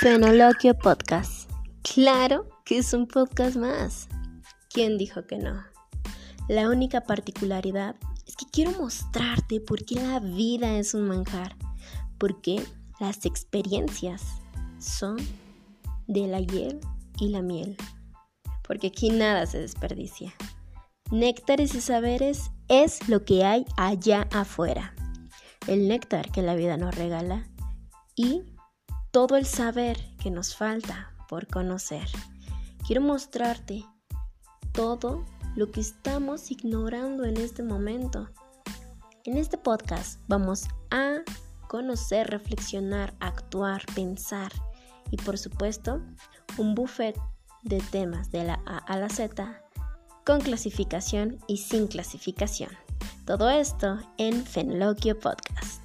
Fenoloquio Podcast. Claro que es un podcast más. ¿Quién dijo que no? La única particularidad es que quiero mostrarte por qué la vida es un manjar. Porque las experiencias son de la hiel y la miel. Porque aquí nada se desperdicia. Néctares y saberes es lo que hay allá afuera. El néctar que la vida nos regala y todo el saber que nos falta por conocer. Quiero mostrarte todo lo que estamos ignorando en este momento. En este podcast vamos a conocer, reflexionar, actuar, pensar y por supuesto un buffet de temas de la A a la Z con clasificación y sin clasificación. Todo esto en Fenloquio Podcast.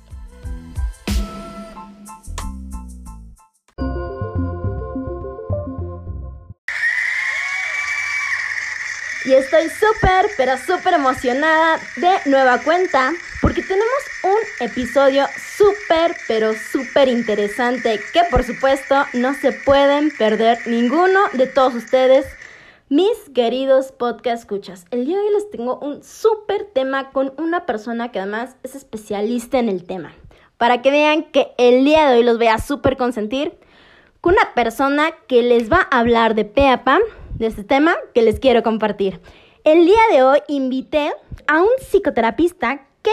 Y estoy súper, pero súper emocionada de nueva cuenta porque tenemos un episodio súper, pero súper interesante que por supuesto no se pueden perder ninguno de todos ustedes, mis queridos podcast escuchas. El día de hoy les tengo un súper tema con una persona que además es especialista en el tema. Para que vean que el día de hoy los voy a súper consentir con una persona que les va a hablar de PEAPA de este tema que les quiero compartir. El día de hoy invité a un psicoterapista que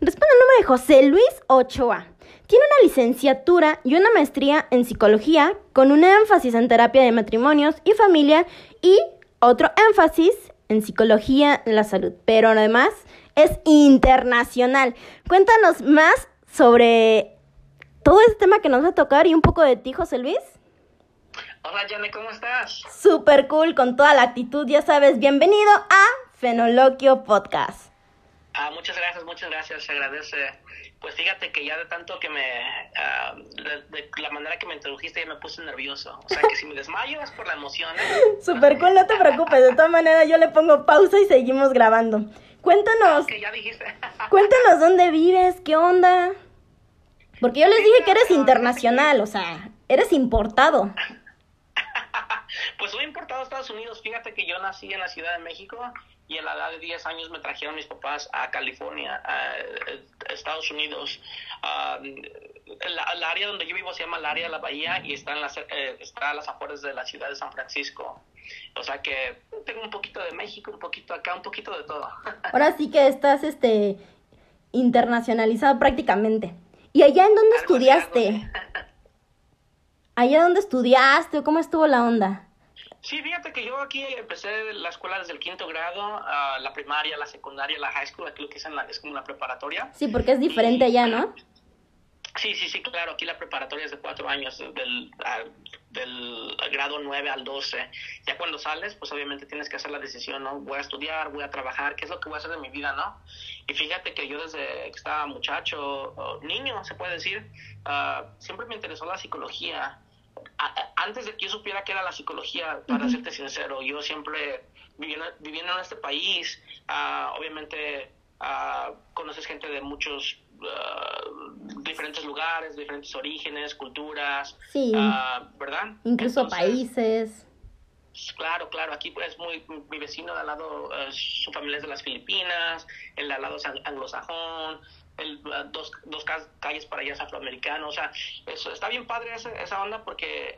responde al nombre de José Luis Ochoa. Tiene una licenciatura y una maestría en psicología con un énfasis en terapia de matrimonios y familia y otro énfasis en psicología de la salud. Pero además es internacional. Cuéntanos más sobre todo este tema que nos va a tocar y un poco de ti, José Luis. Hola, Jane, ¿cómo estás? Super cool, con toda la actitud, ya sabes. Bienvenido a Fenoloquio Podcast. Ah, muchas gracias, muchas gracias, se agradece. Pues fíjate que ya de tanto que me. Ah, de, la manera que me introdujiste ya me puse nervioso. O sea que si me desmayo es por la emoción. ¿eh? Super cool, no te preocupes. De todas maneras, yo le pongo pausa y seguimos grabando. Cuéntanos. Que ya dijiste. cuéntanos dónde vives, qué onda. Porque yo les dije que eres internacional, o sea, eres importado. Pues soy importado a Estados Unidos. Fíjate que yo nací en la Ciudad de México y a la edad de 10 años me trajeron mis papás a California, a Estados Unidos. el, área donde yo vivo se llama el área de la Bahía y está, en las, eh, está a las afueras de la ciudad de San Francisco. O sea que tengo un poquito de México, un poquito acá, un poquito de todo. Ahora sí que estás este internacionalizado prácticamente. ¿Y allá en dónde estudiaste? ¿Allá dónde estudiaste o cómo estuvo la onda? Sí, fíjate que yo aquí empecé la escuela desde el quinto grado, la primaria, la secundaria, la high school, aquí lo que es, la, es como la preparatoria. Sí, porque es diferente allá, ¿no? Sí, sí, sí, claro, aquí la preparatoria es de cuatro años, del, del grado nueve al doce. Ya cuando sales, pues obviamente tienes que hacer la decisión, ¿no? Voy a estudiar, voy a trabajar, ¿qué es lo que voy a hacer de mi vida, no? Y fíjate que yo desde que estaba muchacho, niño, se puede decir, ah, siempre me interesó la psicología antes de que yo supiera qué era la psicología, para serte sincero, yo siempre viviendo, viviendo en este país, uh, obviamente uh, conoces gente de muchos uh, diferentes lugares, diferentes orígenes, culturas, sí. ¿verdad? Incluso países. Claro, claro, aquí pues muy, mi vecino de al lado, su familia es de las Filipinas, el de al lado es anglosajón, el, dos, dos calles para allá es afroamericano, o sea, eso, está bien padre esa, esa onda porque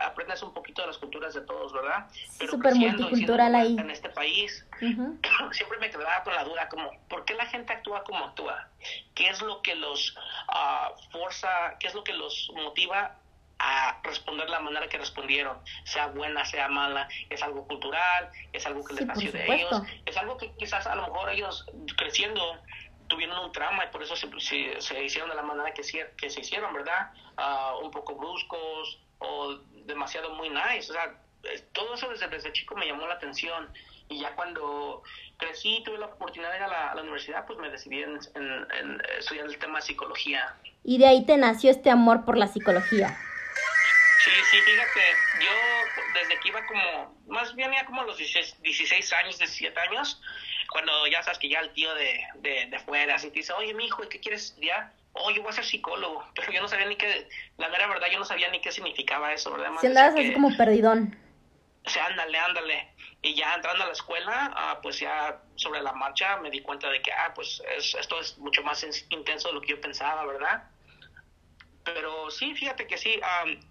aprendes un poquito de las culturas de todos, ¿verdad? Pero Súper multicultural ahí. En este país, siempre me quedaba con la duda, como, ¿por qué la gente actúa como actúa? ¿Qué es lo que los uh, forza, qué es lo que los motiva a responder la manera que respondieron, sea buena, sea mala, es algo cultural, es algo que les nació de ellos, es algo que quizás a lo mejor ellos creciendo tuvieron un trauma y por eso se, se, hicieron de la manera que, que se hicieron, ¿verdad? Ah, un poco bruscos o demasiado muy nice. O sea, todo eso desde, desde chico me llamó la atención. Y ya cuando crecí y tuve la oportunidad de ir a la, universidad, pues me decidí en, estudiar el tema de psicología. Y de ahí te nació este amor por la psicología. Sí, sí, fíjate, yo desde que iba como, más bien ya como a los 16, 16 años, 17 años, cuando ya sabes que ya el tío de, de, de fuera, así te dice, oye, mi hijo, ¿qué quieres estudiar? oh, yo voy a ser psicólogo, pero yo no sabía ni qué, la mera verdad, yo no sabía ni qué significaba eso, ¿verdad? si andabas así como perdidón. O sea, ándale, ándale. Y ya entrando a la escuela, ah, pues ya sobre la marcha me di cuenta de que, ah, pues esto es mucho más intenso de lo que yo pensaba, ¿verdad? Pero sí, fíjate que sí,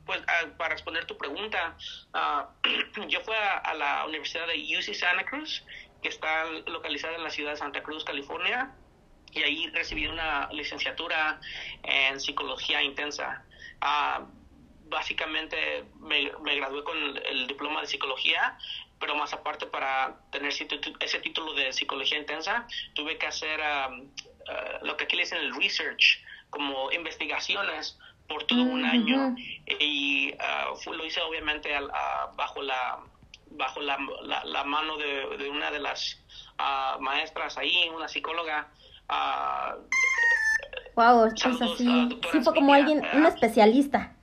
pues ah, para responder tu pregunta, ah, yo fui a, la Universidad de UC Santa Cruz, que está localizada en la ciudad de Santa Cruz, California, y ahí recibí una licenciatura en psicología intensa. Uh, básicamente me, me, gradué con el diploma de psicología, pero más aparte para tener ese título de psicología intensa, tuve que hacer lo que aquí le dicen el research, como investigaciones por todo un año y uh, lo hice obviamente bajo la bajo la, la, mano de, de, una de las uh, maestras ahí, una psicóloga. wow, uh, pues así. Sí, fue como alguien, un especialista.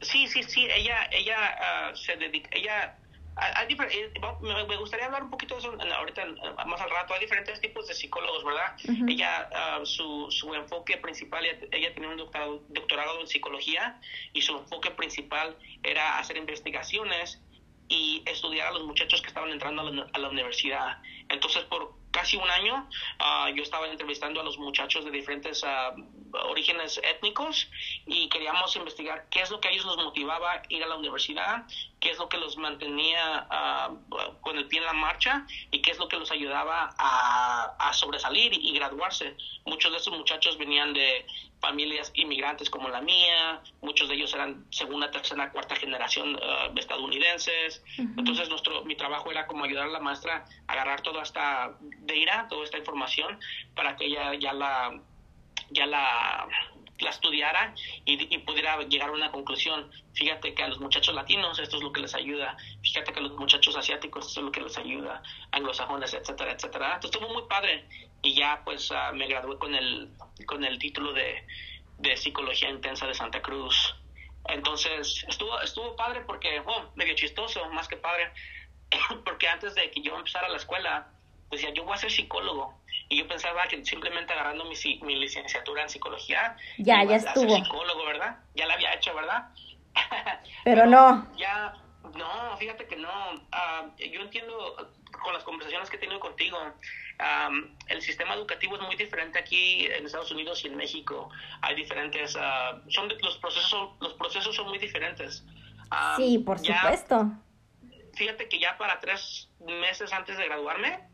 Sí, sí, sí, ella, ella se dedica, ella eh, me gustaría hablar un poquito de eso ahorita, más al rato. Hay diferentes tipos de psicólogos, ¿verdad? Ella, ah, su, su enfoque principal, ella, ella tenía un doctorado, doctorado en psicología y su enfoque principal era hacer investigaciones y estudiar a los muchachos que estaban entrando a la, universidad. Entonces, por casi un año, ah, yo estaba entrevistando a los muchachos de diferentes uh, orígenes étnicos y queríamos investigar qué es lo que a ellos los motivaba ir a la universidad, qué es lo que los mantenía uh, con el pie en la marcha y qué es lo que los ayudaba a, a sobresalir y, graduarse. Muchos de esos muchachos venían de familias inmigrantes como la mía, muchos de ellos eran segunda, tercera, cuarta generación uh, estadounidenses. Entonces nuestro mi trabajo era como ayudar a la maestra a agarrar toda esta data, toda esta información para que ella ya la ya la, la estudiara y, pudiera llegar a una conclusión. Fíjate que a los muchachos latinos esto es lo que les ayuda, fíjate que a los muchachos asiáticos esto es lo que les ayuda, anglosajones, etcétera, etcétera. Entonces estuvo muy padre y ya pues ah, me gradué con el, con el título de, de psicología intensa de Santa Cruz. Entonces estuvo, estuvo padre porque, oh, medio chistoso, más que padre, porque antes de que yo empezara la escuela, decía, yo voy a ser psicólogo y yo pensaba que simplemente agarrando mi, mi licenciatura en psicología, ya, ya estuvo. psicólogo, ¿verdad? Ya la había hecho, ¿verdad? Pero, no. Ya, no, fíjate que no. Ah, yo entiendo con las conversaciones que he tenido contigo, el sistema educativo es muy diferente aquí en Estados Unidos y en México. Hay diferentes, uh, son los procesos, los procesos son muy diferentes. sí, por supuesto. Fíjate que ya para tres meses antes de graduarme,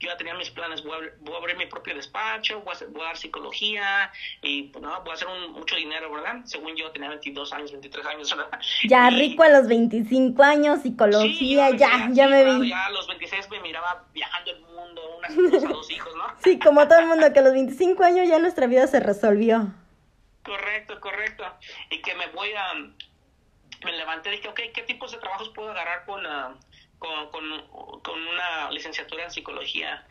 yo ya tenía mis planes, voy a, abrir mi propio despacho, voy a, dar psicología y pues, no, voy a hacer mucho dinero, ¿verdad? Según yo tenía 22 años, 23 años, ¿verdad? Ya rico a los 25 años, psicología, ya, ya, me vi. Ya a los 26 me miraba viajando el mundo, unas dos hijos, ¿no? sí, como todo el mundo, que a los 25 años ya nuestra vida se resolvió. Correcto, correcto. Y que me voy a... Me levanté y dije, ok, ¿qué tipos de trabajos puedo agarrar con... Uh, con, con, una licenciatura en psicología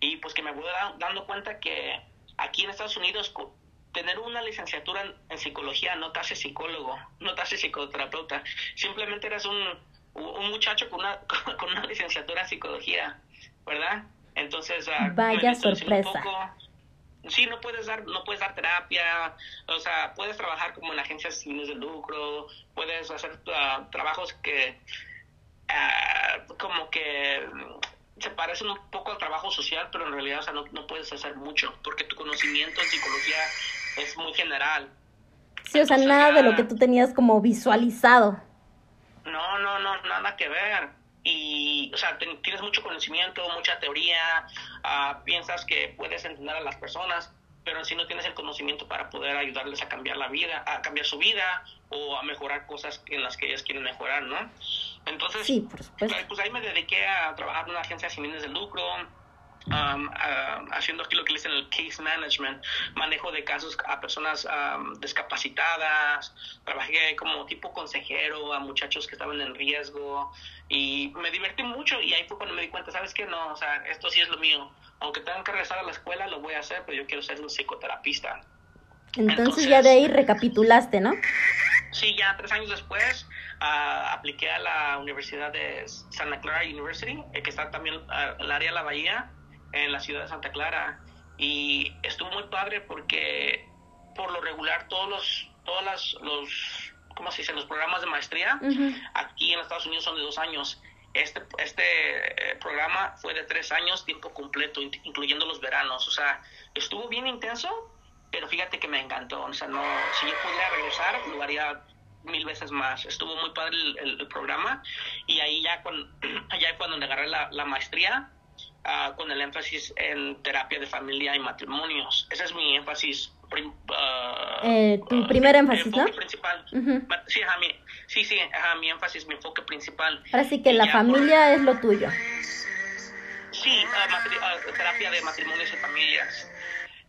y pues que me voy dando cuenta que aquí en Estados Unidos tener una licenciatura en, psicología no te hace psicólogo, no te hace psicoterapeuta, simplemente eres un, un muchacho con una, con una licenciatura en psicología, ¿verdad? Entonces, uh, vaya sorpresa. sí, no puedes dar, no puedes dar terapia, o sea, puedes trabajar como en agencias sin de lucro, puedes hacer uh, trabajos que Ah, como que se parecen un poco al trabajo social, pero en realidad o sea, no, no, puedes hacer mucho, porque tu conocimiento en psicología es muy general. Sí, o sea, nada de lo que tú tenías como visualizado. No, no, no, nada que ver. Y, o sea, tienes mucho conocimiento, mucha teoría, uh, piensas que puedes entender a las personas, pero si no tienes el conocimiento para poder ayudarles a cambiar la vida, a cambiar su vida o a mejorar cosas en las que ellas quieren mejorar, ¿no? Entonces, pues ahí me dediqué a trabajar en una agencia sin fines de lucro, um, haciendo aquí lo que le dicen el case management, manejo de casos a personas um, discapacitadas, trabajé como tipo consejero a muchachos que estaban en riesgo y me divertí mucho y ahí fue cuando me di cuenta, ¿sabes qué? No, o sea, esto sí es lo mío. Aunque tenga que regresar a la escuela, lo voy a hacer, pero yo quiero ser un psicoterapista. Entonces ya de ahí recapitulaste, ¿no? Sí, ya tres años después apliqué a la Universidad de Santa Clara University, eh, que está también en el área de la Bahía, en la ciudad de Santa Clara. Y estuvo muy padre porque por lo regular todos los, todas las, los, ¿cómo se dice? Los programas de maestría aquí en Estados Unidos son de dos años. Este, este eh, programa fue de tres años, tiempo completo, incluyendo los veranos. O sea, estuvo bien intenso, pero fíjate que me encantó. O sea, no, si yo pudiera regresar, lo haría mil veces más. Estuvo muy padre el, programa y ahí ya, cuando, allá cuando agarré la, la maestría, uh, con el énfasis en terapia de familia y matrimonios. Ese es mi énfasis. Uh, eh, tu primer énfasis, ¿no? principal. sí, ajá, mi, sí, sí, ajá, mi énfasis, mi enfoque principal. Ahora sí que la familia es lo tuyo. Sí, terapia de matrimonios y familias.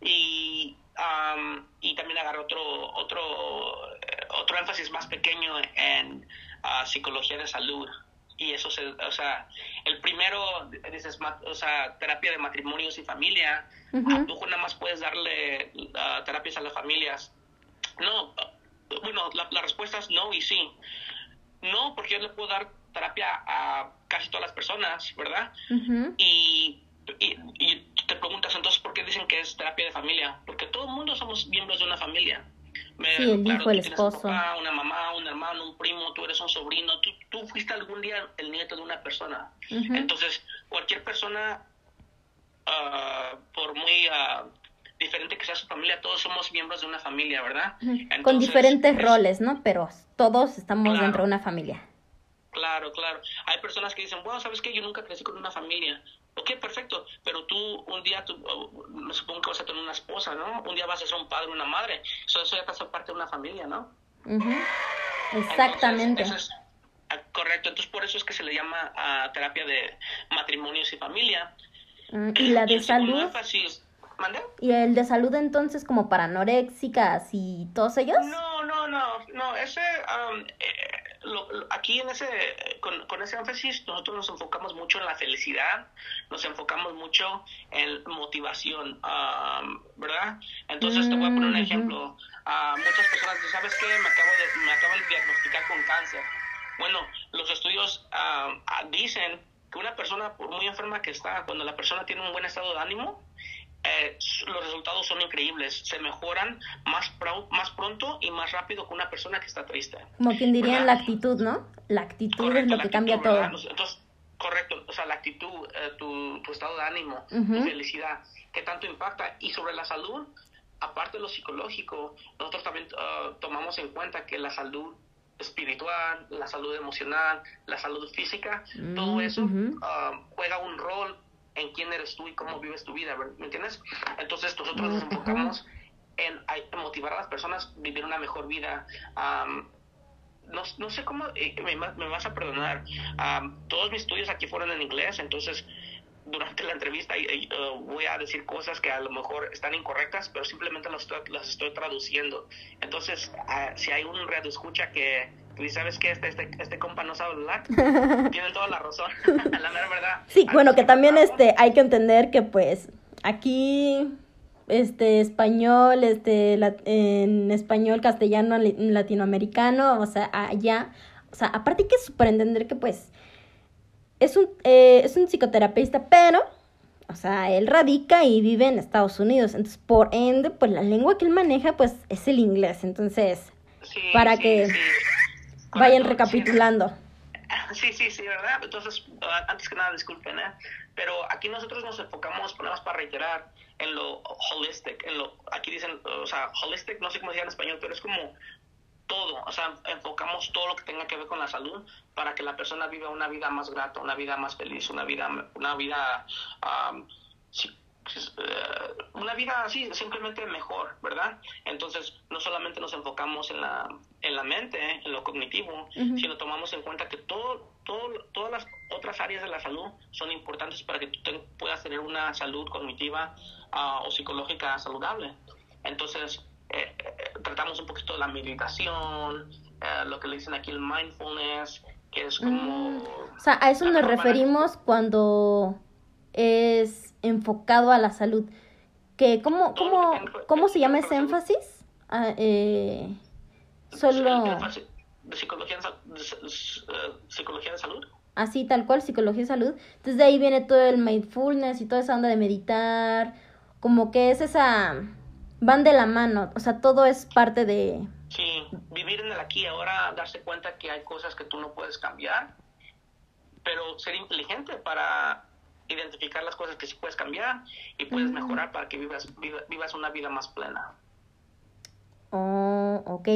Y Um, y también agarró otro otro otro énfasis más pequeño en uh, psicología de salud. Y eso se, o sea el primero dices o sea terapia de matrimonios y familia tú nada más puedes darle uh, terapias a las familias. No bueno la, respuesta es no y sí. No porque yo le puedo dar terapia a casi todas las personas verdad y y, y, te preguntas entonces por qué dicen que es terapia de familia, porque todo el mundo somos miembros de una familia. Me, sí, el hijo, el esposo. Un papá, una mamá, un hermano, un primo, tú eres un sobrino, tú, tú fuiste algún día el nieto de una persona. Entonces, cualquier persona, uh, por muy uh, diferente que sea su familia, todos somos miembros de una familia, ¿verdad? Con diferentes roles, ¿no? Pero todos estamos dentro de una familia. Claro, claro. Hay personas que dicen, bueno, ¿sabes qué? Yo nunca crecí con una familia. Ok, perfecto, pero tú un día, tú, me supongo que vas a tener una esposa, ¿no? Un día vas a ser un padre, una madre. Eso, eso ya pasa parte de una familia, ¿no? Exactamente. Ah, correcto, entonces por eso es que se le llama a terapia de matrimonios y familia. Mm, y la de salud. ¿Y el de salud entonces como para anoréxicas y todos ellos? No, no, no, no, ese, um, eh, aquí en ese, con, con, ese énfasis nosotros nos enfocamos mucho en la felicidad, nos enfocamos mucho en motivación, um, ¿verdad? Entonces te voy a poner un mm, ejemplo. Uh, muchas personas dicen, ¿sabes qué? Me, acabo de, me acaban de diagnosticar con cáncer. Bueno, los estudios um, dicen que una persona, por muy enferma que está, cuando la persona tiene un buen estado de ánimo, eh, los resultados son increíbles. Se mejoran más, más pronto y más rápido que una persona que está triste. Como quien diría la actitud, ¿no? La actitud es lo que cambia todo. Entonces, correcto, o sea, la actitud, eh, tu, tu, estado de ánimo, tu felicidad, que tanto impacta. Y sobre la salud, aparte de lo psicológico, nosotros también uh, tomamos en cuenta que la salud espiritual, la salud emocional, la salud física, todo mm, eso uh, juega un rol en quién eres tú y cómo vives tu vida, ¿me entiendes? Entonces nosotros nos enfocamos en, motivar a las personas a vivir una mejor vida. no, no, sé cómo, eh, me, me, vas a perdonar, todos mis estudios aquí fueron en inglés, entonces durante la entrevista uh, voy a decir cosas que a lo mejor están incorrectas, pero simplemente las estoy, las estoy traduciendo. Entonces, ah, si hay un radio escucha que y sabes que este, este, este compa no sabe hablar, tienen toda la razón, la mera verdad. Sí, bueno, que también este, hay que entender que pues aquí este español, este en español, castellano, latinoamericano, o sea, allá, o sea, aparte hay que super entender que pues es un, eh, es un psicoterapeuta, pero, o sea, él radica y vive en Estados Unidos, entonces por ende, pues la lengua que él maneja pues es el inglés, entonces, para que vayan recapitulando. Sí, sí, sí, ¿verdad? Entonces, antes que nada, disculpen, ¿eh? Pero aquí nosotros nos enfocamos, ponemos para reiterar, en lo holistic, en lo, aquí dicen, o sea, holistic, no sé cómo se en español, pero es como todo, o sea, enfocamos todo lo que tenga que ver con la salud para que la persona viva una vida más grata, una vida más feliz, una vida, una vida um, una vida así, simplemente mejor, ¿verdad? Entonces, no solamente nos enfocamos en la, en la mente, en lo cognitivo, sino tomamos en cuenta que todo, todo, todas las otras áreas de la salud son importantes para que tú puedas tener una salud cognitiva ah, o psicológica saludable. Entonces, eh, eh, tratamos un poquito de la meditación, lo que le dicen aquí el mindfulness, que es como... Mm. o sea, a eso nos referimos cuando es enfocado a la salud. Que, ¿cómo, cómo, cómo se llama ese énfasis? Ah, eh, solo... Psicología, psicología de salud. Así, tal cual, psicología de salud. Entonces de ahí viene todo el mindfulness y toda esa onda de meditar. Como que es esa van de la mano, o sea, todo es parte de... Sí, vivir en el aquí ahora, darse cuenta que hay cosas que tú no puedes cambiar, pero ser inteligente para identificar las cosas que sí puedes cambiar y puedes mejorar para que vivas, vivas una vida más plena. Oh, ok.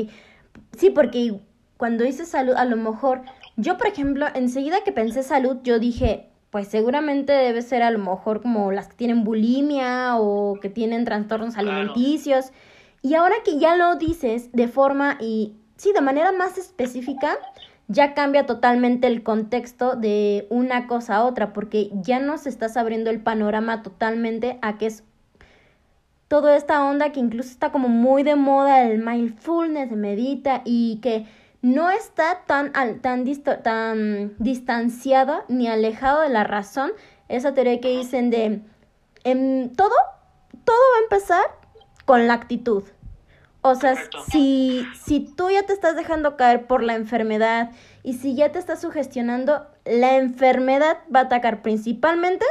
Sí, porque cuando dices salud, a lo mejor, yo por ejemplo, enseguida que pensé salud, yo dije, pues seguramente debe ser a lo mejor como las que tienen bulimia o que tienen trastornos alimenticios. Y ahora que ya lo dices de forma y sí, de manera más específica, ya cambia totalmente el contexto de una cosa a otra, porque ya nos estás abriendo el panorama totalmente a que es toda esta onda que incluso está como muy de moda, el mindfulness, medita, y que no está tan, tan, tan distanciado ni alejado de la razón. Esa teoría que dicen de en em, todo, todo va a empezar con la actitud. O sea, si, si tú ya te estás dejando caer por la enfermedad y si ya te estás sugestionando, la enfermedad va a atacar principalmente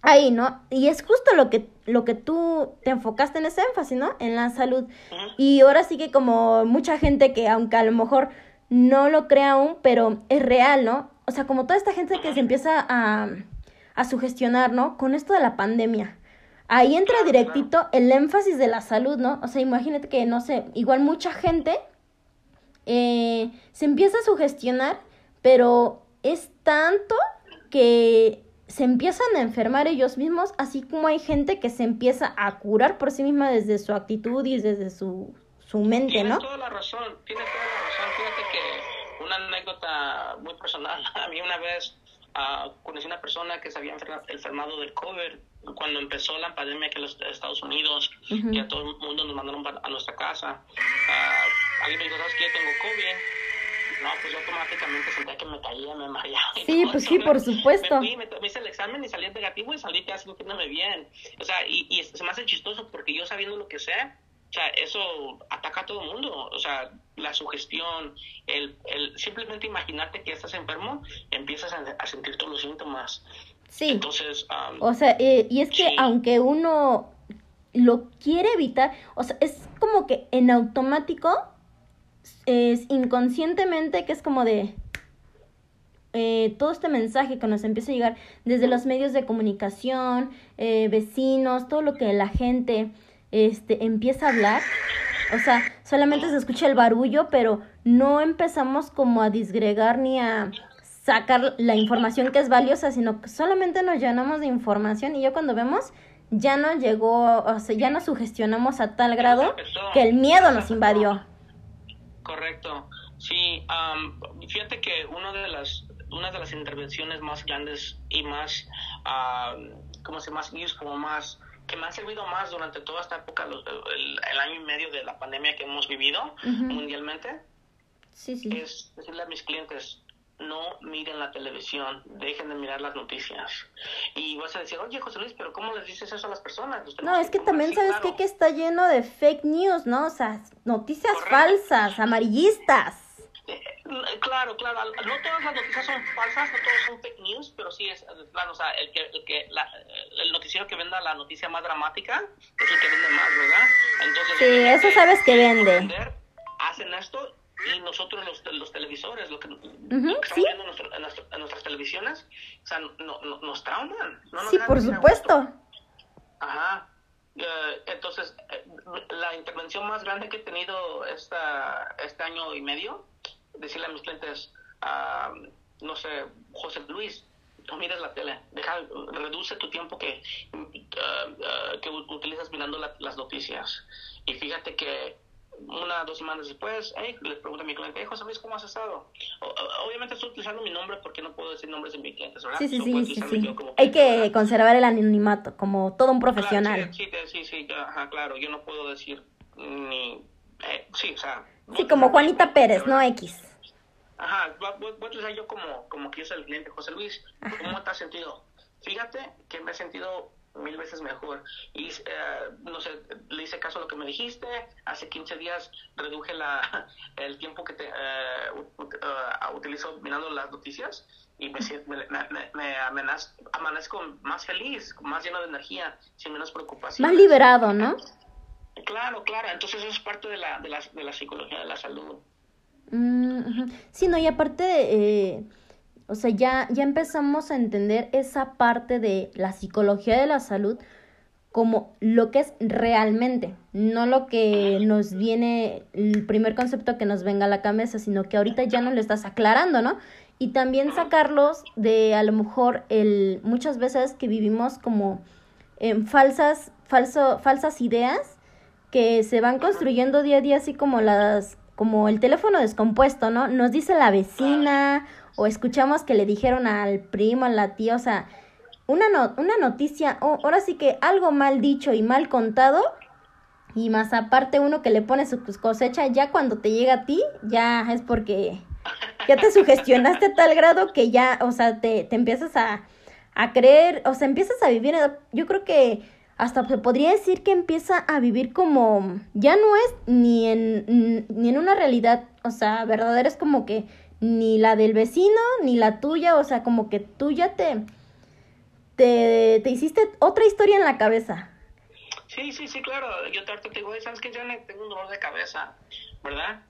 ahí, ¿no? Y es justo lo que, lo que tú te enfocaste en ese énfasis, ¿no? En la salud. Y ahora sí que como mucha gente que aunque a lo mejor no lo crea aún, pero es real, ¿no? O sea, como toda esta gente que se empieza a, a sugestionar, ¿no? Con esto de la pandemia. Ahí entra directito el énfasis de la salud, ¿no? O sea, imagínate que, no sé, igual mucha gente eh, se empieza a sugestionar, pero es tanto que se empiezan a enfermar ellos mismos, así como hay gente que se empieza a curar por sí misma desde su actitud y desde su, su mente, ¿no? Tiene toda la razón, tiene toda la razón. Fíjate que una anécdota muy personal, a mí una vez uh, conocí una persona que se había enfermado del COVID cuando empezó la pandemia aquí en los Estados Unidos, y a todo el mundo nos mandaron a nuestra casa. Uh, alguien me dijo, ¿sabes que yo tengo COVID? No, pues yo automáticamente sentía que me caía, me mareaba. Sí, pues sí, por supuesto. Me, me, hice el examen y salí negativo y salí casi sintiéndome bien. O sea, y, y se me hace chistoso porque yo sabiendo lo que sé, o sea, eso ataca a todo el mundo. O sea, la sugestión, el, el simplemente imaginarte que estás enfermo, empiezas a, sentir todos los síntomas. Sí. Entonces, o sea, eh, y es que aunque uno lo quiere evitar, o sea, es como que en automático es inconscientemente que es como de eh, todo este mensaje que nos empieza a llegar desde los medios de comunicación, eh, vecinos, todo lo que la gente este, empieza a hablar. O sea, solamente se escucha el barullo, pero no empezamos como a disgregar ni a sacar la información que es valiosa, sino que solamente nos llenamos de información y yo cuando vemos ya no llegó, o sea, ya nos sugestionamos a tal grado que el miedo nos invadió. Correcto. Sí, fíjate que una de las una de las intervenciones más grandes y más, um, ¿cómo se más useful, más que me ha servido más durante toda esta época, el, año y medio de la pandemia que hemos vivido mundialmente, sí, sí. es decirle a mis clientes, no miren la televisión, dejen de mirar las noticias. Y vas a decir, oye, José Luis, pero ¿cómo les dices eso a las personas? No, es que también sabes que está lleno de fake news, ¿no? O sea, noticias falsas, amarillistas. Eh, claro, claro, no todas las noticias son falsas, no todas son fake news, pero sí es, claro, o sea, el, que, el, que el noticiero que venda la noticia más dramática es el que vende más, ¿verdad? Entonces, sí, eso sabes que vende. hacen esto y nosotros los, los televisores, lo que, estamos viendo en, nuestras televisiones, o sea, no, nos trauman. sí, por supuesto. Ajá. Eh, entonces, eh, la intervención más grande que he tenido esta, este año y medio, decirle a mis clientes, uh, no sé, José Luis, no mires la tele, deja, reduce tu tiempo que, uh, que utilizas mirando las noticias. Y fíjate que una dos semanas después, hey, le pregunto a mi cliente, hey, José Luis, ¿cómo has estado? obviamente estoy utilizando mi nombre porque no puedo decir nombres de mis clientes, ¿verdad? Sí, sí, sí, sí, Hay que conservar el anonimato como todo un profesional. sí, sí, sí, ajá, claro, yo no puedo decir ni... Eh, sí, o sea... Sí, como Juanita Pérez, no X. Ajá, voy, a utilizar yo como, como que es el cliente José Luis. ¿Cómo te has sentido? Fíjate que me he sentido mil veces mejor. Y, eh, no sé, le hice caso a lo que me dijiste. Hace 15 días reduje la, el tiempo que te, eh, uh, utilizo mirando las noticias y me, me, me, amanezco más feliz, más lleno de energía, sin menos preocupación. Más liberado, ¿no? Claro, claro, entonces eso es parte de la, de la, de la psicología de la salud. Mm, sí, no, y aparte, eh, o sea, ya, ya empezamos a entender esa parte de la psicología de la salud como lo que es realmente, no lo que nos viene, el primer concepto que nos venga a la cabeza, sino que ahorita ya nos lo estás aclarando, ¿no? Y también sacarlos de a lo mejor el muchas veces que vivimos como en falsas, falso, falsas ideas que se van construyendo día a día así como las como el teléfono descompuesto, ¿no? Nos dice la vecina o escuchamos que le dijeron al primo, a la tía, o sea, una, no, una noticia, o ahora sí que algo mal dicho y mal contado, y más aparte uno que le pone su cosecha, ya cuando te llega a ti, ya es porque ya te sugestionaste a tal grado que ya, o sea, te, te empiezas a, a creer, o sea, empiezas a vivir, yo creo que hasta se podría decir que empieza a vivir como, ya no es ni en, ni en una realidad, o sea, verdadera, es como que ni la del vecino, ni la tuya, o sea, como que tú ya te, te, te hiciste otra historia en la cabeza. Sí, sí, sí, claro, yo te, digo, ¿sabes que Yo tengo un dolor de cabeza, ¿verdad?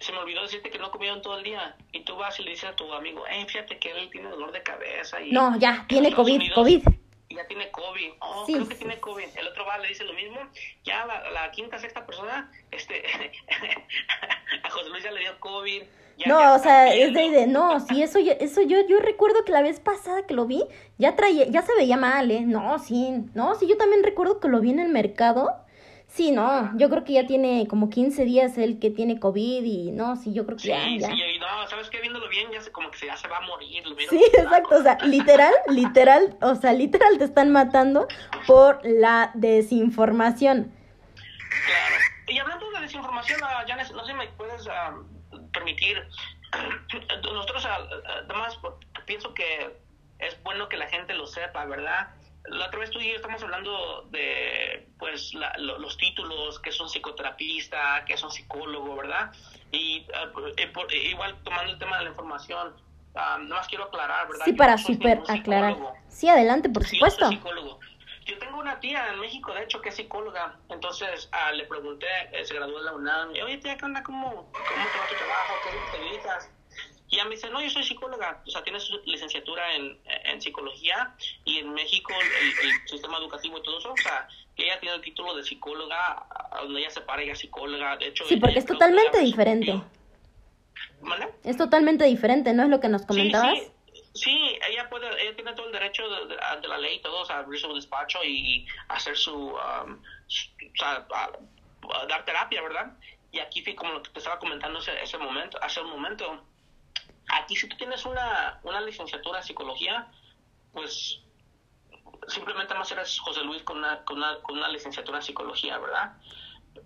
Se me olvidó decirte que no comieron todo el día. Y tú vas y le dices a tu amigo, eh, fíjate que él tiene dolor de cabeza. Y no, ya, tiene COVID, COVID ya tiene COVID, oh, creo que tiene COVID. El otro va, le dice lo mismo, ya la, la quinta, sexta persona, este, a José Luis ya le dio COVID. no, o sea, es de, de, no, sí, eso, eso yo, yo recuerdo que la vez pasada que lo vi, ya traía, ya se veía mal, ¿eh? No, sí, no, sí, yo también recuerdo que lo vi en el mercado Sí, no, yo creo que ya tiene como 15 días él que tiene COVID y no, sí, yo creo que sí, ya, ya. Sí, y no, ¿sabes qué? Viéndolo bien, ya se, como que ya se va a morir. Sí, exacto, o sea, literal, literal, o sea, literal te están matando por la desinformación. Claro. Y hablando de desinformación, uh, Janes, no sé si me puedes uh, permitir, nosotros uh, además pienso que es bueno que la gente lo sepa, ¿verdad? La otra vez tú y yo estamos hablando de pues los títulos, que es un psicoterapista, que es un psicólogo, ¿verdad? Y eh, eh, eh, igual tomando el tema de la información, uh, no más quiero aclarar, ¿verdad? Sí, para súper aclarar. Sí, adelante, por supuesto. Yo psicólogo. Yo tengo una tía en México, de hecho, que es psicóloga. Entonces ah, le pregunté, se graduó de la UNAM, y, oye, tía, ¿qué onda? ¿Cómo, cómo te va tu trabajo? ¿Qué te dedicas? Y ella me dice, no, yo soy psicóloga, o sea, tiene su licenciatura en, en psicología y en México el, sistema educativo y todo eso, o sea, que ella tiene el título de psicóloga, donde ella se para, ella es psicóloga, de hecho... Sí, porque es totalmente diferente. ¿Vale? Es totalmente diferente, ¿no es lo que nos comentabas? Sí, sí. ella puede, ella tiene todo el derecho de, de, la ley, todo, o sea, abrir su despacho y hacer su, um, o sea, dar terapia, ¿verdad? Y aquí fue como lo que te estaba comentando ese, ese momento, hace un momento, Aquí si tú tienes una, una licenciatura en psicología, pues simplemente más eres José Luis con una, con una, con una licenciatura en psicología, ¿verdad?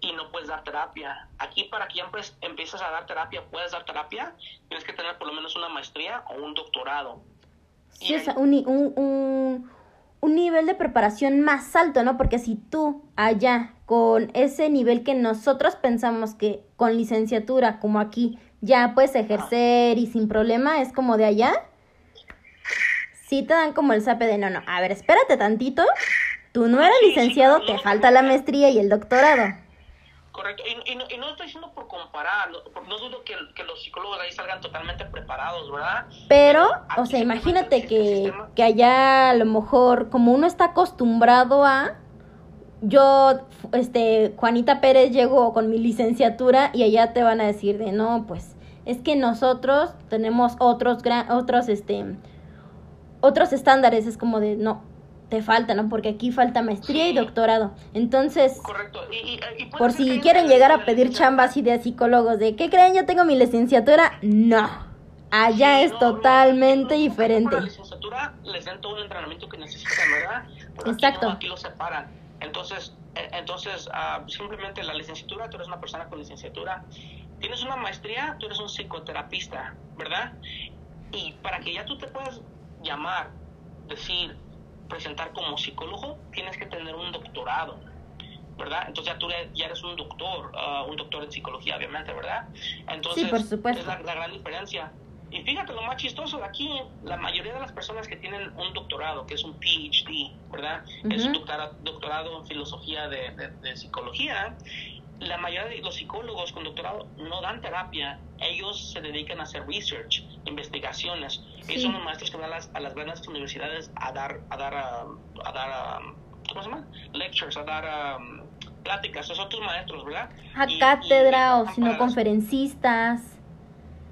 y no puedes dar terapia. Aquí para que ya empieces a dar terapia, puedes dar terapia, tienes que tener por lo menos una maestría o un doctorado. Sí, es un, un, un, un, nivel de preparación más alto, ¿no? Porque si tú allá, con ese nivel que nosotros pensamos que con licenciatura, como aquí, ya puedes ejercer y sin problema, es como de allá. Sí te dan como el sape de no, no, a ver, espérate tantito. Tú no eres licenciado, te falta la maestría y el doctorado. Correcto, y, no, estoy diciendo por comparar, no, dudo que, los psicólogos ahí salgan totalmente preparados, ¿verdad? Pero, o sea, imagínate que, que allá a lo mejor, como uno está acostumbrado a, yo, este, Juanita Pérez llegó con mi licenciatura y allá te van a decir de no, pues es que nosotros tenemos otros, gran, otros, este, otros estándares, es como de no, te falta, ¿no? Porque aquí falta maestría y doctorado. Entonces, Correcto. por si quieren llegar a pedir chambas y de psicólogos de, ¿qué creen? Yo tengo mi licenciatura. No. Allá es totalmente diferente. la licenciatura les dan todo el entrenamiento que necesitan, ¿verdad? Exacto. aquí lo separan. Entonces, e, entonces uh, simplemente la licenciatura, tú eres una persona con licenciatura, tienes una maestría, tú eres un psicoterapista, ¿verdad? Y para que ya tú te puedas llamar, decir, presentar como psicólogo, tienes que tener un doctorado, ¿verdad? Entonces ya tú ya eres un doctor, uh, un doctor en psicología, obviamente, ¿verdad? Entonces, sí, por supuesto. es la, la gran diferencia. Y fíjate lo más chistoso de aquí, la mayoría de las personas que tienen un doctorado, que es un PhD, ¿verdad? Es un doctorado, en filosofía de, psicología. La mayoría de los psicólogos con doctorado no dan terapia, ellos se dedican a hacer research, investigaciones. Ellos son los maestros que van a las, a las grandes universidades a dar, a dar, a, dar, ¿cómo se llama? Lectures, a dar pláticas. Esos son tus maestros, ¿verdad? A cátedra o si no conferencistas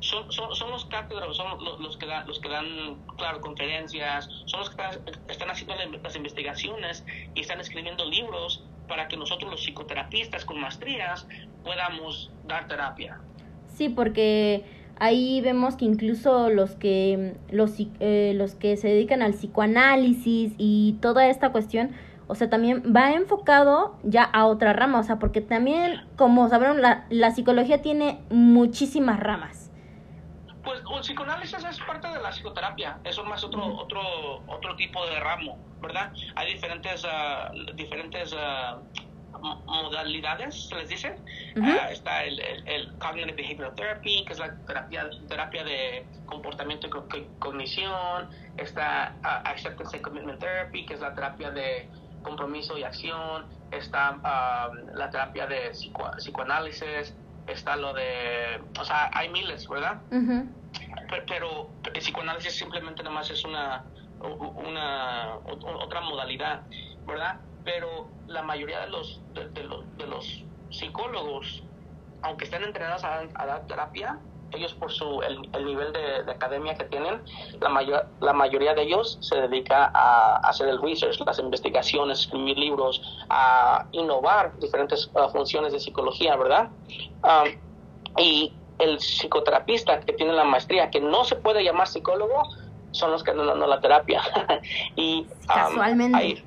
son, son, son los cátedros, son los, que dan, los que dan, claro, conferencias, son los que están, haciendo las investigaciones y están escribiendo libros para que nosotros los psicoterapistas con maestrías podamos dar terapia. Sí, porque ahí vemos que incluso los que los, eh, los que se dedican al psicoanálisis y toda esta cuestión o sea, también va enfocado ya a otra rama, o sea, porque también, como sabrán, la, la psicología tiene muchísimas ramas. Pues el psicoanálisis es parte de la psicoterapia, eso es más otro, otro, otro tipo de ramo, ¿verdad? Hay diferentes, uh, diferentes uh, modalidades, se les dice. Uh, está el, el, Cognitive Behavioral Therapy, que es la terapia, terapia de comportamiento y cognición. Está Acceptance and Commitment Therapy, que es la terapia de compromiso y acción. Está la terapia de psicoanálisis está lo de, o sea, hay miles, ¿verdad? pero, el psicoanálisis simplemente nada más es una, una otra modalidad, ¿verdad? Pero la mayoría de los, de, los, de los psicólogos, aunque estén entrenados a, a dar terapia, ellos por su el, nivel de, academia que tienen, la, mayor, la mayoría de ellos se dedica a, hacer el research, las investigaciones, escribir libros, a innovar diferentes uh, funciones de psicología, ¿verdad? Um, y el psicoterapista que tiene la maestría, que no se puede llamar psicólogo, son los que no dan la terapia. y um, casualmente.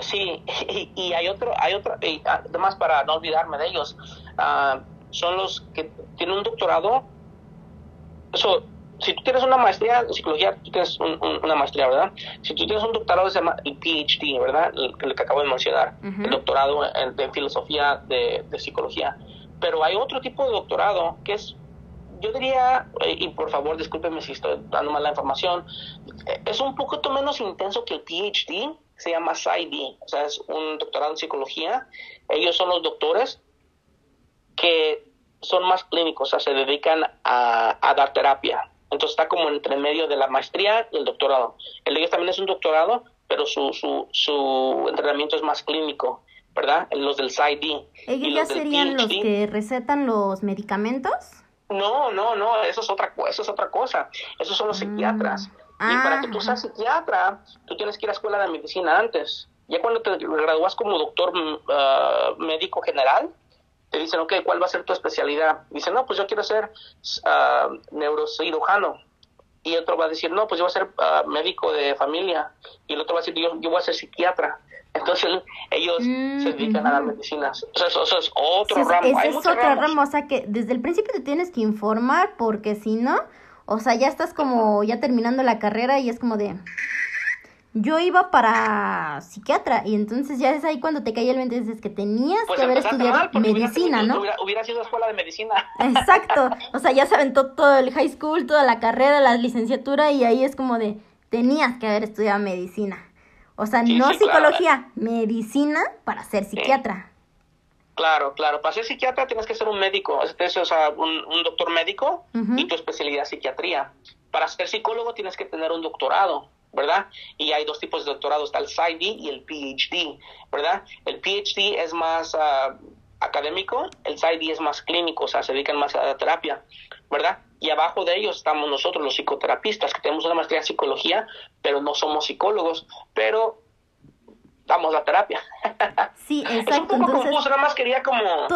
sí, y, hay otro, hay otro, y además para no olvidarme de ellos, uh, son los que tienen un doctorado eso, si tú tienes una maestría en psicología, tú tienes una maestría, ¿verdad? Si tú tienes un doctorado, se llama el PhD, ¿verdad? El, que acabo de mencionar, el doctorado en, filosofía de, psicología. Pero hay otro tipo de doctorado que es, yo diría, y por favor discúlpeme si estoy dando mala información, es un poquito menos intenso que el PhD, se llama PsyD, o sea, es un doctorado en psicología. Ellos son los doctores que son más clínicos, o sea, se dedican a, dar terapia. Entonces está como entre medio de la maestría y el doctorado. El de ellos también es un doctorado, pero su, su, su entrenamiento es más clínico, ¿verdad? Los del PsyD. ¿Ellos ya serían los que recetan los medicamentos? No, no, no, eso es otra, eso es otra cosa. Esos son los mm. psiquiatras. y para que tú seas psiquiatra, tú tienes que ir a escuela de medicina antes. Ya cuando te gradúas como doctor ah, médico general, te dicen, ok, ¿cuál va a ser tu especialidad? Dicen, no, pues yo quiero ser uh, neurocirujano. Y otro va a decir, no, pues yo voy a ser ah, médico de familia. Y el otro va a decir, yo, yo voy a ser psiquiatra. Entonces ellos se mm, dedican a dar medicinas. O sea, eso, es otro ramo. Ese es otro ramo. O sea que desde el principio te tienes que informar porque si no, o sea, ya estás como ya terminando la carrera y es como de, yo iba para psiquiatra y entonces ya es ahí cuando te cae el 20 dices que tenías pues que haber estudiado medicina, ¿no? Hubiera, sido escuela de medicina. Exacto, o sea, ya se aventó todo el high school, toda la carrera, la licenciatura y ahí es como de tenías que haber estudiado medicina. O sea, no psicología, medicina para ser psiquiatra. Claro, claro. Para ser psiquiatra tienes que ser un médico, o sea, un, doctor médico y tu especialidad psiquiatría. Para ser psicólogo tienes que tener un doctorado. ¿Verdad? Y hay dos tipos de doctorado, está el PsyD y el PhD, ¿verdad? El PhD es más ah, académico, el PsyD es más clínico, o sea, se dedican más a la terapia, ¿verdad? Y abajo de ellos estamos nosotros, los psicoterapistas, que tenemos una maestría en psicología, pero no somos psicólogos, pero damos la terapia. Sí, exacto. Es un poco confuso, nada más quería como...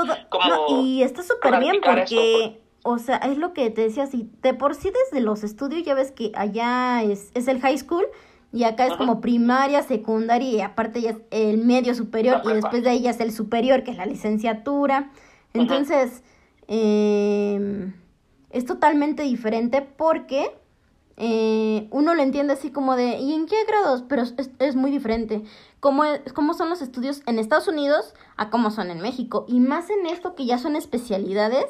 y está súper bien porque o sea, es lo que te decía, si de por sí desde los estudios ya ves que allá es, es el high school y acá es como primaria, secundaria y aparte ya es el medio superior y después de ahí ya es el superior, que es la licenciatura. Entonces, eh, es totalmente diferente porque eh, uno lo entiende así como de, ¿y en qué grados? Pero es, es muy diferente. ¿Cómo, es, ¿Cómo son los estudios en Estados Unidos a cómo son en México? Y más en esto que ya son especialidades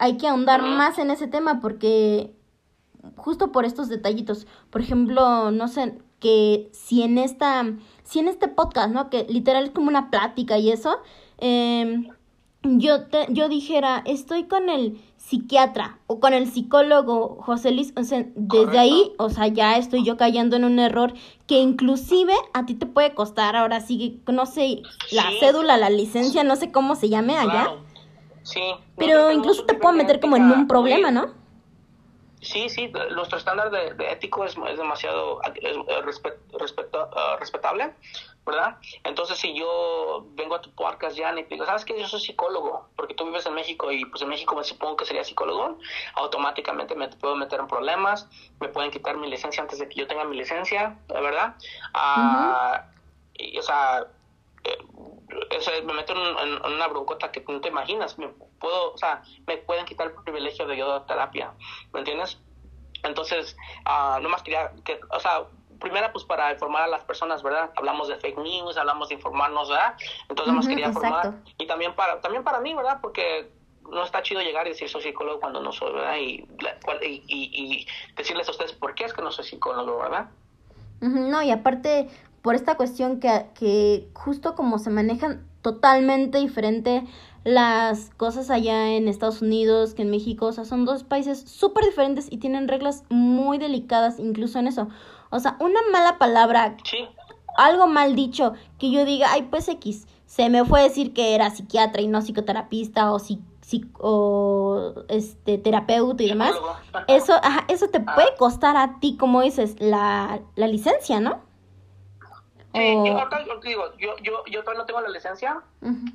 hay que ahondar más en ese tema porque justo por estos detallitos, por ejemplo, no sé, que si en esta, si en este podcast, ¿no? Que literal es como una plática y eso, eh, yo, te, yo dijera, estoy con el psiquiatra o con el psicólogo José Luis, o sea, desde ahí, o sea, ya estoy yo cayendo en un error que inclusive a ti te puede costar, ahora sí, no sé, la cédula, la licencia, no sé cómo se llame allá. Sí. Pero incluso te puedo meter como en un problema, ¿no? Sí, sí, nuestro estándar de, ético es, es demasiado es, ah, respetable ¿verdad? Entonces, si yo vengo a tu podcast, ya y digo, ¿sabes qué? Yo soy psicólogo, porque tú vives en México y pues en México me supongo que sería psicólogo, automáticamente me puedo meter en problemas, me pueden quitar mi licencia antes de que yo tenga mi licencia, ¿verdad? Ah, y, o sea, eh, me meto en, una broncota que no te imaginas, me puedo, o sea, me pueden quitar el privilegio de yo dar terapia, ¿me entiendes? Entonces, uh, no más quería que, o sea, primera, pues para informar a las personas, ¿verdad? Hablamos de fake news, hablamos de informarnos, ¿verdad? Entonces nos quería informar. Y también para, también para mí, ¿verdad? Porque no está chido llegar y decir soy psicólogo cuando no soy, ¿verdad? Y, y, y, decirles a ustedes por qué es que no soy psicólogo, ¿verdad? No, y aparte, por esta cuestión que, que justo como se manejan totalmente diferente las cosas allá en Estados Unidos que en México, o sea, son dos países súper diferentes y tienen reglas muy delicadas incluso en eso. O sea, una mala palabra, algo mal dicho, que yo diga, ay, pues X, se me fue a decir que era psiquiatra y no psicoterapista o si o este terapeuta y demás, eso, ajá, eso te ah. puede costar a ti, como dices, la, la licencia, ¿no? Sí, yo, digo, yo, yo, yo todavía no tengo la licencia,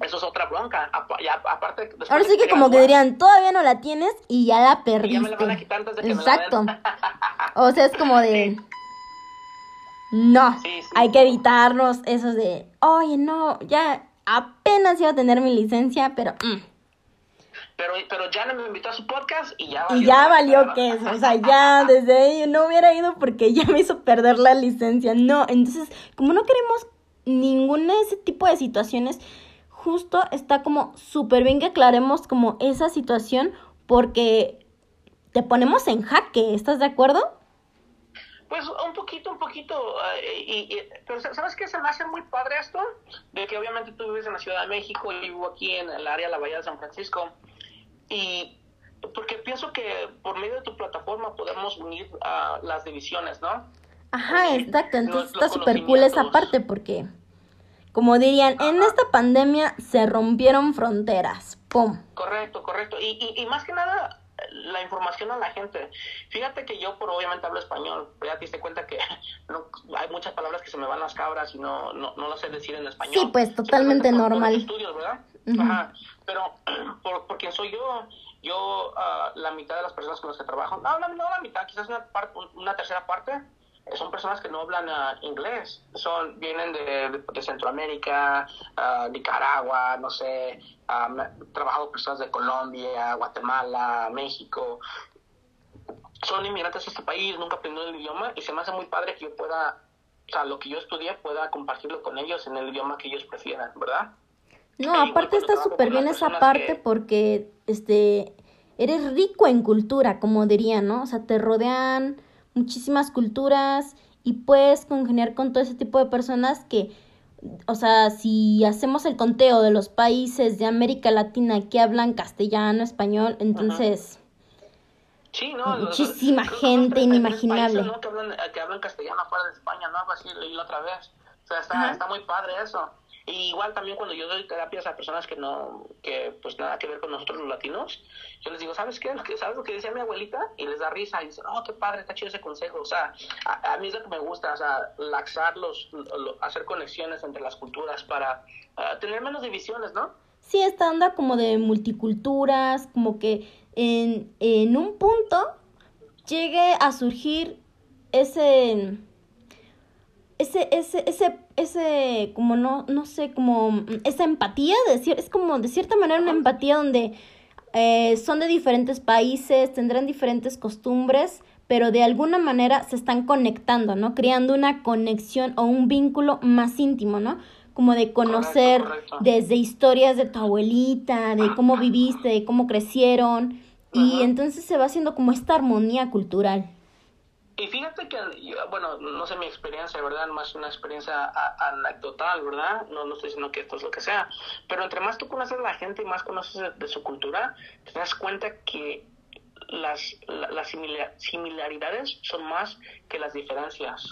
eso es otra bronca. aparte, Ahora sí que como que dirían, todavía no la tienes y ya la perdiste. ya me la van a quitar antes de que Exacto. Me la o sea, es como de... No, hay que evitarnos esos de, oye, no, ya apenas iba a tener mi licencia, pero... Mm". Pero, pero ya me invitó a su podcast y ya valió. Y ya valió que eso, o sea, ya desde ahí no hubiera ido porque ya me hizo perder la licencia. No, entonces, como no queremos ninguna de ese tipo de situaciones, justo está como súper bien que aclaremos como esa situación porque te ponemos en jaque, ¿estás de acuerdo? Pues un poquito, un poquito. Eh, y, pero ¿sabes qué? Se me hace muy padre esto, de que obviamente tú vives en la Ciudad de México y vivo aquí en el área de la Bahía de San Francisco. Y porque pienso que por medio de tu plataforma podemos unir a las divisiones, ¿no? Ajá, exacto. Entonces está súper cool esa parte porque, como dirían, en esta pandemia se rompieron fronteras. ¡Pum! Correcto, correcto. Y, y, y más que nada, la información a la gente. Fíjate que yo, por obviamente, hablo español, ya te diste cuenta que hay muchas palabras que se me van las cabras y no, no, no las sé decir en español. Sí, pues totalmente normal. estudios, ¿verdad? Ajá. Pero por, por quien soy yo, yo, uh, la mitad de las personas con las que trabajo, no, no, la mitad, quizás una, una tercera parte, son personas que no hablan uh, inglés, son vienen de, de, Centroamérica, uh, Nicaragua, no sé, uh, trabajado personas de Colombia, Guatemala, México. Son inmigrantes a este país, nunca aprendieron el idioma y se me hace muy padre que yo pueda, o sea, lo que yo estudié pueda compartirlo con ellos en el idioma que ellos prefieran, ¿verdad? No, aparte está súper bien esa parte porque, este, eres rico en cultura, como dirían, ¿no? O sea, te rodean muchísimas culturas y puedes congeniar con todo ese tipo de personas que, o sea, si hacemos el conteo de los países de América Latina que hablan castellano, español, entonces... Sí, no, muchísima gente inimaginable. ¿no? que, hablan, que hablan castellano fuera de España, ¿no? Así leí la otra vez. O sea, está, está muy padre eso. Y igual también cuando yo doy terapias a personas que no, que pues nada que ver con nosotros los latinos, yo les digo, ¿sabes qué? ¿Sabes lo que decía mi abuelita? Y les da risa y dicen, oh, qué padre, está chido ese consejo. O sea, a, mí es lo que me gusta, o sea, laxarlos, hacer conexiones entre las culturas para ah, tener menos divisiones, ¿no? Sí, esta onda como de multiculturas, como que en, en un punto llegue a surgir ese ese, ese, ese, ese, como no, no sé, como esa empatía, de, es como de cierta manera una empatía donde eh, son de diferentes países, tendrán diferentes costumbres, pero de alguna manera se están conectando, ¿no? Creando una conexión o un vínculo más íntimo, ¿no? Como de conocer desde historias de tu abuelita, de cómo viviste, de cómo crecieron, y entonces se va haciendo como esta armonía cultural. Y fíjate que, bueno, no sé mi experiencia, ¿verdad? Más una experiencia anecdotal, ¿verdad? No, no estoy diciendo que esto es lo que sea. Pero entre más tú conoces a la gente y más conoces de, su cultura, te das cuenta que las, las similaridades son más que las diferencias.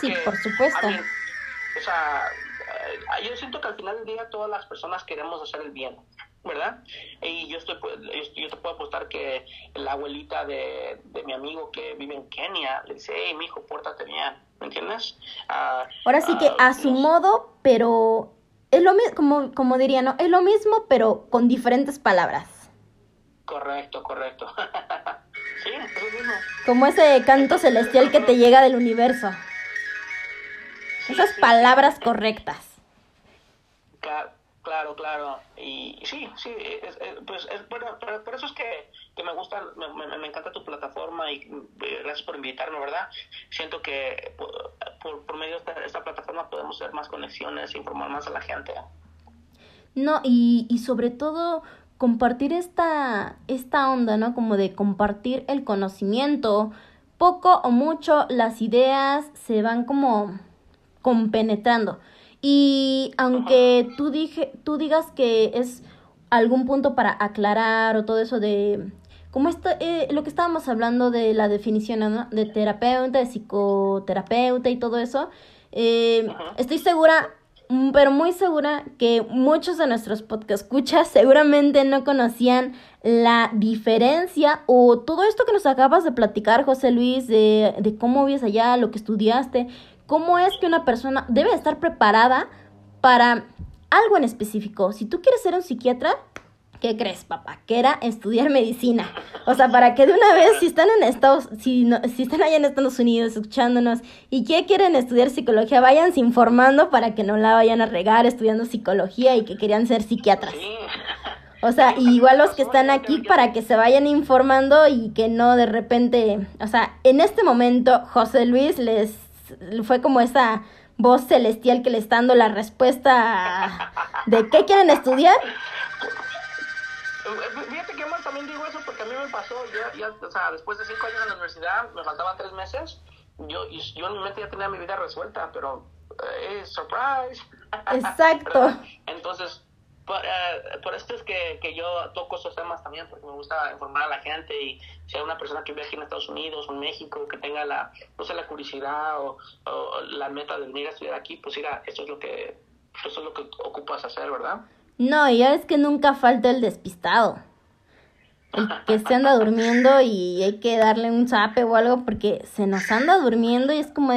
sí, por supuesto. o sea, eh, yo siento que al final del día todas las personas queremos hacer el bien. ¿Verdad? Y yo, estoy, pues, yo te puedo apostar que la abuelita de, mi amigo que vive en Kenia le dice, hey, mi hijo, pórtate bien, ¿me entiendes? Ah, Ahora sí que ah, a su modo, pero es lo mismo, como, como diría, ¿no? Es lo mismo, pero con diferentes palabras. Correcto, correcto. sí, es lo mismo. Como ese canto celestial que te llega del universo. Esas palabras correctas. Claro, claro. Y, sí, sí, pues es, bueno, por, eso es que, me gusta, me, encanta tu plataforma y eh, gracias por invitarme, ¿verdad? Siento que por, por, medio de esta, plataforma podemos hacer más conexiones, informar más a la gente. No, y, y sobre todo compartir esta, esta onda, ¿no? Como de compartir el conocimiento. Poco o mucho las ideas se van como compenetrando. Y aunque tú, dije, tú digas que es algún punto para aclarar o todo eso de como esto, eh, lo que estábamos hablando de la definición ¿no? de terapeuta, de psicoterapeuta y todo eso, eh, estoy segura, mm, pero muy segura que muchos de nuestros podcast escuchas seguramente no conocían la diferencia o todo esto que nos acabas de platicar, José Luis, de, de cómo vives allá, lo que estudiaste, cómo es que una persona debe estar preparada para algo en específico. Si tú quieres ser un psiquiatra, ¿qué crees, papá? Que era estudiar medicina. O sea, para que de una vez, si están en Estados, si, no, si están allá en Estados Unidos escuchándonos y que quieren estudiar psicología, váyanse informando para que no la vayan a regar estudiando psicología y que querían ser psiquiatras. O sea, igual los que están aquí para que se vayan informando y que no de repente, o sea, en este momento José Luis les fue como esa voz celestial que le está dando la respuesta de qué quieren estudiar. Fíjate que yo también digo eso porque a mí me pasó, o sea, después de cinco años en la universidad, me faltaban tres meses, yo, yo en mi mente ya tenía mi vida resuelta, pero, eh, surprise. Exacto. Entonces, por, uh, esto es que, que, yo toco esos temas también, porque me gusta informar a la gente y si hay una persona que vive aquí en Estados Unidos o en México que tenga la, no sé, la curiosidad o, la meta de venir a estudiar aquí, pues mira, eso es lo que, eso es lo que ocupas hacer, ¿verdad? No, ya es que nunca falta el despistado. El que se anda durmiendo y hay que darle un zape o algo porque se nos anda durmiendo y es como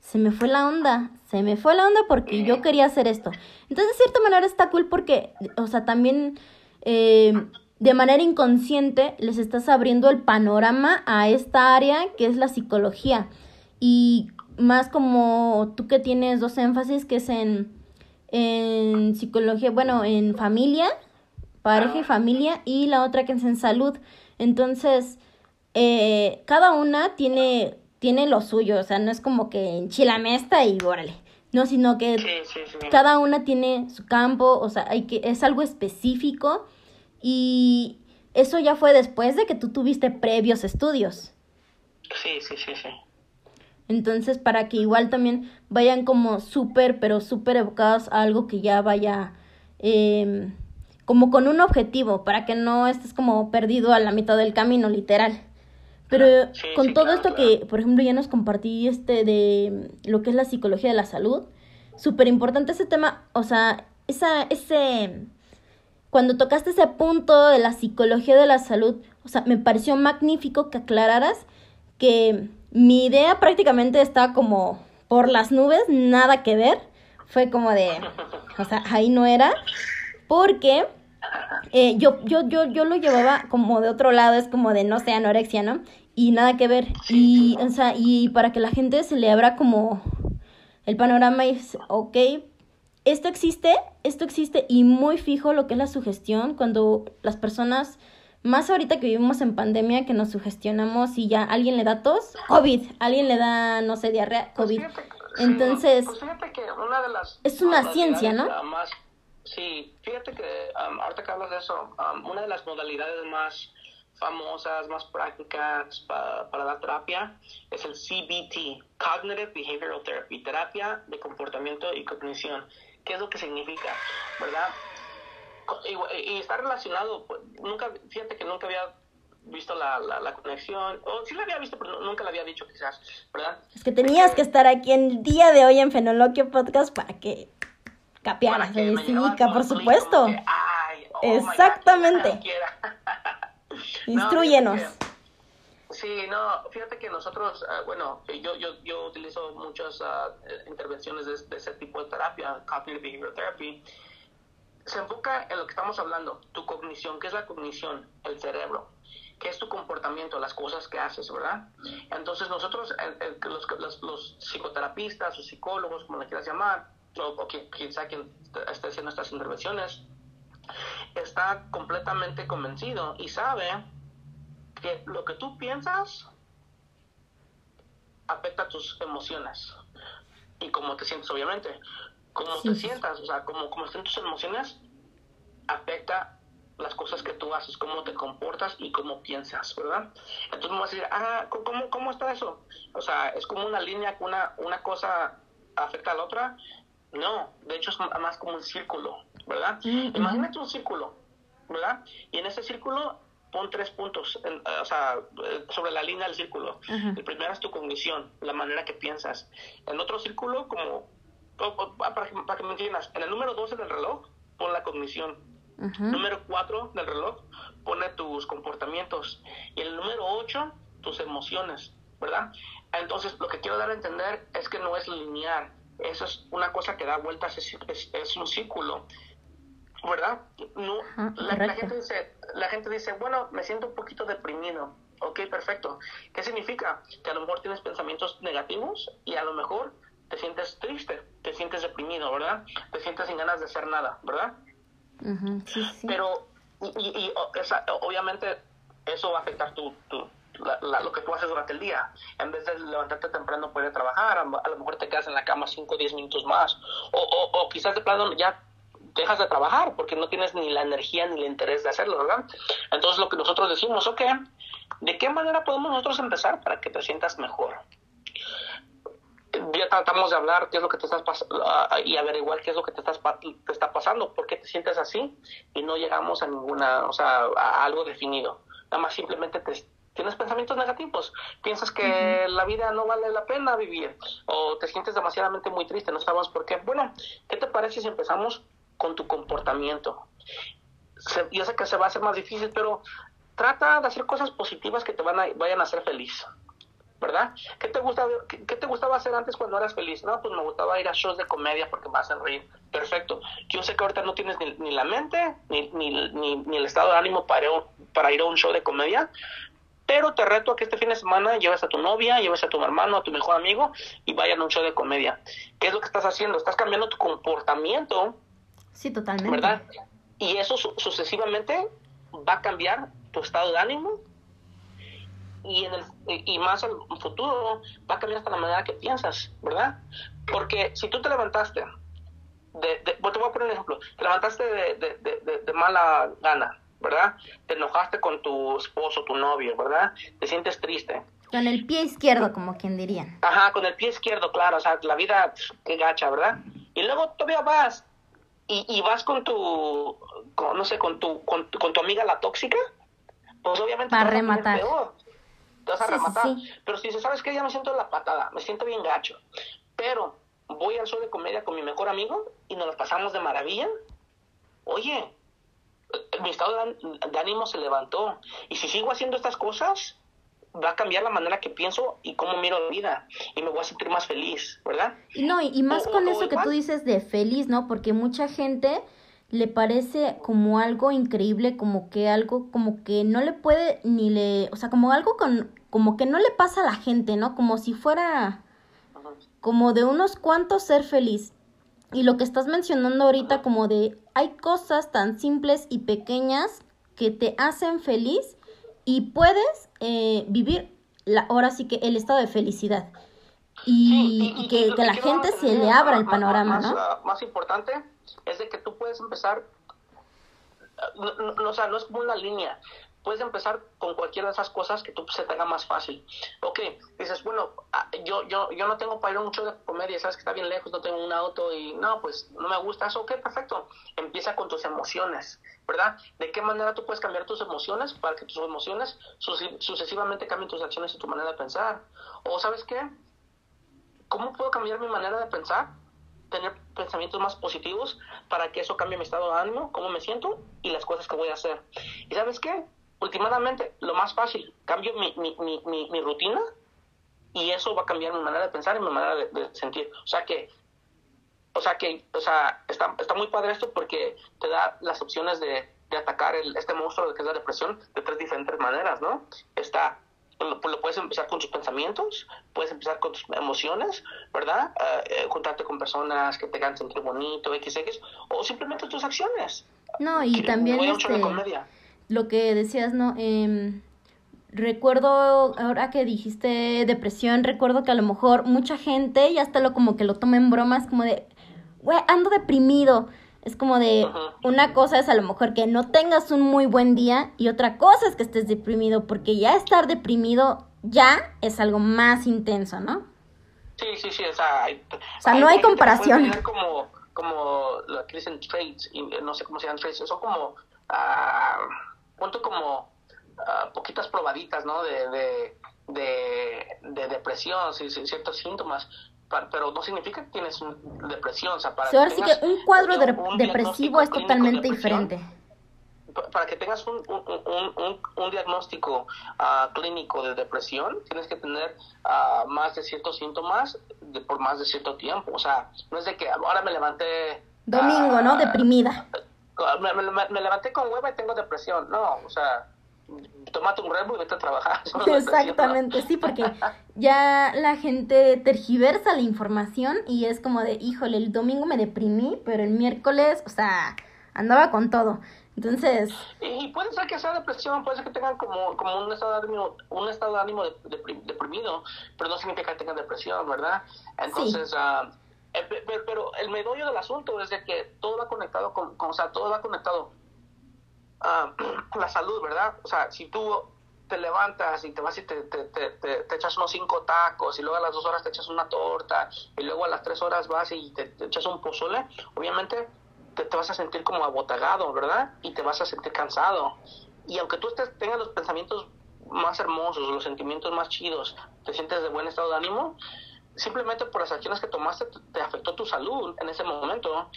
se me fue la onda, se me fue la onda porque yo quería hacer esto. Entonces, de cierta manera está cool porque, o sea, también eh, de manera inconsciente les estás abriendo el panorama a esta área que es la psicología. Y más como tú que tienes dos énfasis, que es en, en psicología, bueno, en familia, pareja y familia, y la otra que es en salud. Entonces, eh, cada una tiene, tiene lo suyo, o sea, no es como que enchilamesta y órale. No, sino que cada una tiene su campo, o sea, hay que, es algo específico y eso ya fue después de que tú tuviste previos estudios. Sí, sí, sí, sí. Entonces, para que igual también vayan como súper, pero súper evocados a algo que ya vaya em, como con un objetivo, para que no estés como perdido a la mitad del camino, literal. Pero con todo esto que, por ejemplo, ya nos compartí este de lo que es la psicología de la salud, súper importante ese tema, o sea, esa, ese, cuando tocaste ese punto de la psicología de la salud, o sea, me pareció magnífico que aclararas que mi idea prácticamente estaba como por las nubes, nada que ver, fue como de, o sea, ahí no era, porque eh, yo, yo, yo, yo lo llevaba como de otro lado, es como de, no sé, anorexia, ¿no? Y nada que ver. Y, o sea, y para que la gente se le abra como el panorama y es, ok, esto existe, esto existe y muy fijo lo que es la sugestión cuando las personas, más ahorita que vivimos en pandemia, que nos sugestionamos y ya alguien le da tos, COVID, alguien le da, no sé, diarrea, pues COVID. Entonces, pues fíjate que una de las, es una ciencia, ¿no? Sí, fíjate que ahorita que hablas de eso, una de las modalidades más famosas, más prácticas para, para dar terapia es el CBT, Cognitive Behavioral Therapy, terapia de comportamiento y cognición. ¿Qué es lo que significa? ¿Verdad? Y, está relacionado, pues, nunca, fíjate que nunca había visto la, la, conexión, o sí la había visto, pero nunca la había dicho quizás, ¿verdad? Es que tenías que estar aquí el día de hoy en Fenoloquio Podcast para que capiaras, por supuesto. Oh Exactamente. Instruyenos. sí, no, fíjate que nosotros, ah, bueno, yo, yo, yo utilizo muchas ah, intervenciones de, ese tipo de terapia, Cognitive Behavioral Therapy. Se enfoca en lo que estamos hablando, tu cognición. ¿Qué es la cognición? El cerebro. ¿Qué es tu comportamiento? Las cosas que haces, ¿verdad? Entonces nosotros, los, los, psicoterapistas o psicólogos, como le quieras llamar, o, quien, sea quien esté haciendo estas intervenciones, está completamente convencido y sabe que lo que tú piensas afecta tus emociones y cómo te sientes, obviamente. Cómo te sientas, o sea, cómo, cómo estén tus emociones, afecta las cosas que tú haces, cómo te comportas y cómo piensas, ¿verdad? Entonces me vas a decir, ah, ¿cómo, ¿cómo está eso? O sea, es como una línea que una, una cosa afecta a la otra. No, de hecho es más como un círculo, ¿verdad? Mm, Imagínate un círculo, ¿verdad? Y en ese círculo pon tres puntos, eh, o sea, eh, sobre la línea del círculo. El primero es tu cognición, la manera que piensas. En otro círculo, como, para, que, para que me entiendas, en el número 12 del reloj, pon la cognición. Número 4 del reloj, pone tus comportamientos. Y el número 8, tus emociones, ¿verdad? Entonces, lo que quiero dar a entender es que no es lineal eso es una cosa que da vueltas, es, un círculo. ¿Verdad? No, la, gente dice, la gente dice, bueno, me siento un poquito deprimido. Ok, perfecto. ¿Qué significa? Que a lo mejor tienes pensamientos negativos y a lo mejor te sientes triste, te sientes deprimido, ¿verdad? Te sientes sin ganas de hacer nada, ¿verdad? Pero, y, obviamente, eso va a afectar tu, tu, lo que tú haces durante el día. En vez de levantarte temprano puede trabajar, a, lo mejor te quedas en la cama 5 o 10 minutos más. O, o, quizás de plano ya dejas de trabajar porque no tienes ni la energía ni el interés de hacerlo, ¿verdad? Entonces lo que nosotros decimos, ok, ¿de qué manera podemos nosotros empezar para que te sientas mejor? Ya tratamos de hablar qué es lo que te estás pasando ah, y averiguar qué es lo que te, estás, te está pasando, por qué te sientes así y no llegamos a ninguna, o sea, a algo definido. Nada más simplemente te, tienes pensamientos negativos, piensas que la vida no vale la pena vivir o te sientes demasiadamente muy triste, no sabemos por qué. Bueno, ¿qué te parece si empezamos con tu comportamiento? yo sé que se va a hacer más difícil, pero trata de hacer cosas positivas que te van a, vayan a hacer feliz. ¿verdad? ¿Qué te, gusta, qué, te gustaba hacer antes cuando eras feliz? No, pues me gustaba ir a shows de comedia porque me hacen reír. Perfecto. Yo sé que ahorita no tienes ni, la mente ni, ni, ni, el estado de ánimo para, para ir a un show de comedia, pero te reto a que este fin de semana lleves a tu novia, lleves a tu hermano, a tu mejor amigo y vayan a un show de comedia. ¿Qué es lo que estás haciendo? Estás cambiando tu comportamiento. Sí, totalmente. ¿Verdad? Y eso sucesivamente va a cambiar tu estado de ánimo y, en el, y más al futuro va a cambiar hasta la manera que piensas, ¿verdad? Porque si tú te levantaste, de, de, te voy a poner un ejemplo, te levantaste de, de mala gana, ¿verdad? Te enojaste con tu esposo, tu novio, ¿verdad? Te sientes triste. Con el pie izquierdo, como quien diría. Ajá, con el pie izquierdo, claro, o sea, la vida, qué gacha, ¿verdad? Y luego todavía vas y, y vas con tu, no sé, con tu, con, tu amiga la tóxica, pues obviamente Para rematar. Te vas a rematar. Pero si dices, ¿sabes qué? Ya me siento la patada, me siento bien gacho. Pero voy al show de comedia con mi mejor amigo y nos lo pasamos de maravilla. Oye, mi estado de ánimo se levantó. Y si sigo haciendo estas cosas, va a cambiar la manera que pienso y cómo miro la vida y me voy a sentir más feliz, ¿verdad? No, y, más con eso que tú dices de feliz, ¿no? Porque mucha gente le parece como algo increíble, como que algo como que no le puede ni le, o sea, como algo con como que no le pasa a la gente, ¿no? Como si fuera como de unos cuantos ser feliz. Y lo que estás mencionando ahorita como de hay cosas tan simples y pequeñas que te hacen feliz y puedes eh, vivir la, ahora sí que el estado de felicidad. Y, que, la gente se le abra el panorama, más, ¿no? Más importante es de que tú puedes empezar, o sea, no es como una línea, puedes empezar con cualquiera de esas cosas que tú se te haga más fácil. Ok, dices, bueno, ah, yo, yo, yo no tengo para ir show de comedia, sabes que está bien lejos, no tengo un auto y no, pues no me gusta eso. Ok, perfecto. Empieza con tus emociones, ¿verdad? ¿De qué manera tú puedes cambiar tus emociones para que tus emociones sucesivamente cambien tus acciones y tu manera de pensar? O sabes qué? ¿Cómo puedo cambiar mi manera de pensar? tener pensamientos más positivos para que eso cambie mi estado de ánimo, cómo me siento y las cosas que voy a hacer. ¿Y sabes qué? últimamente lo más fácil, cambio mi, mi, mi, mi, rutina y eso va a cambiar mi manera de pensar y mi manera de, sentir. O sea que, o sea que, o sea, está, está muy padre esto porque te da las opciones de, de atacar el, este monstruo que es la depresión de tres diferentes maneras, ¿no? Está lo, puedes empezar con tus pensamientos, puedes empezar con tus emociones, ¿verdad? Uh, juntarte con personas que te hagan sentir bonito, XX, o simplemente tus acciones. No, y también este, lo que decías, ¿no? Eh, recuerdo, ahora que dijiste depresión, recuerdo que a lo mejor mucha gente ya hasta lo como que lo toma en bromas, como de, güey, ando deprimido. Es como de, una cosa es a lo mejor que no tengas un muy buen día y otra cosa es que estés deprimido, porque ya estar deprimido ya es algo más intenso, ¿no? Sí, sí, sí, o sea, o sea no hay, comparación. Como, como lo que dicen traits, no sé cómo se llaman traits, son como... Uh, punto como uh, poquitas probaditas, ¿no? De, de, de, depresión, sí, ciertos síntomas, pero no significa que tienes depresión. O sea, para sí, que un cuadro depresivo es totalmente diferente. Para que tengas un, un, un, un diagnóstico uh, clínico de depresión, tienes que tener uh, más de ciertos síntomas de, por más de cierto tiempo. O sea, no es de que ahora me levanté... Domingo, ¿no? Deprimida me, levanté con hueva y tengo depresión. No, o sea, tómate un remo y vete a trabajar. Exactamente, sí, porque ya la gente tergiversa la información y es como de, híjole, el domingo me deprimí, pero el miércoles, o sea, andaba con todo. Entonces... Y puede ser que sea depresión, puede ser que tengan como, como un estado de ánimo, un estado de ánimo deprimido, pero no significa que tengan depresión, ¿verdad? Entonces... Ah, eh, pero el meollo del asunto es de que todo va conectado con, o sea, todo va conectado a la salud, ¿verdad? O sea, si tú te levantas y te vas y te, te, te, te, echas unos cinco tacos y luego a las dos horas te echas una torta y luego a las tres horas vas y te, echas un pozole, obviamente te, vas a sentir como abotagado, ¿verdad? Y te vas a sentir cansado. Y aunque tú estés, tengas los pensamientos más hermosos, los sentimientos más chidos, te sientes de buen estado de ánimo, simplemente por las acciones que tomaste te afectó tu salud en ese momento,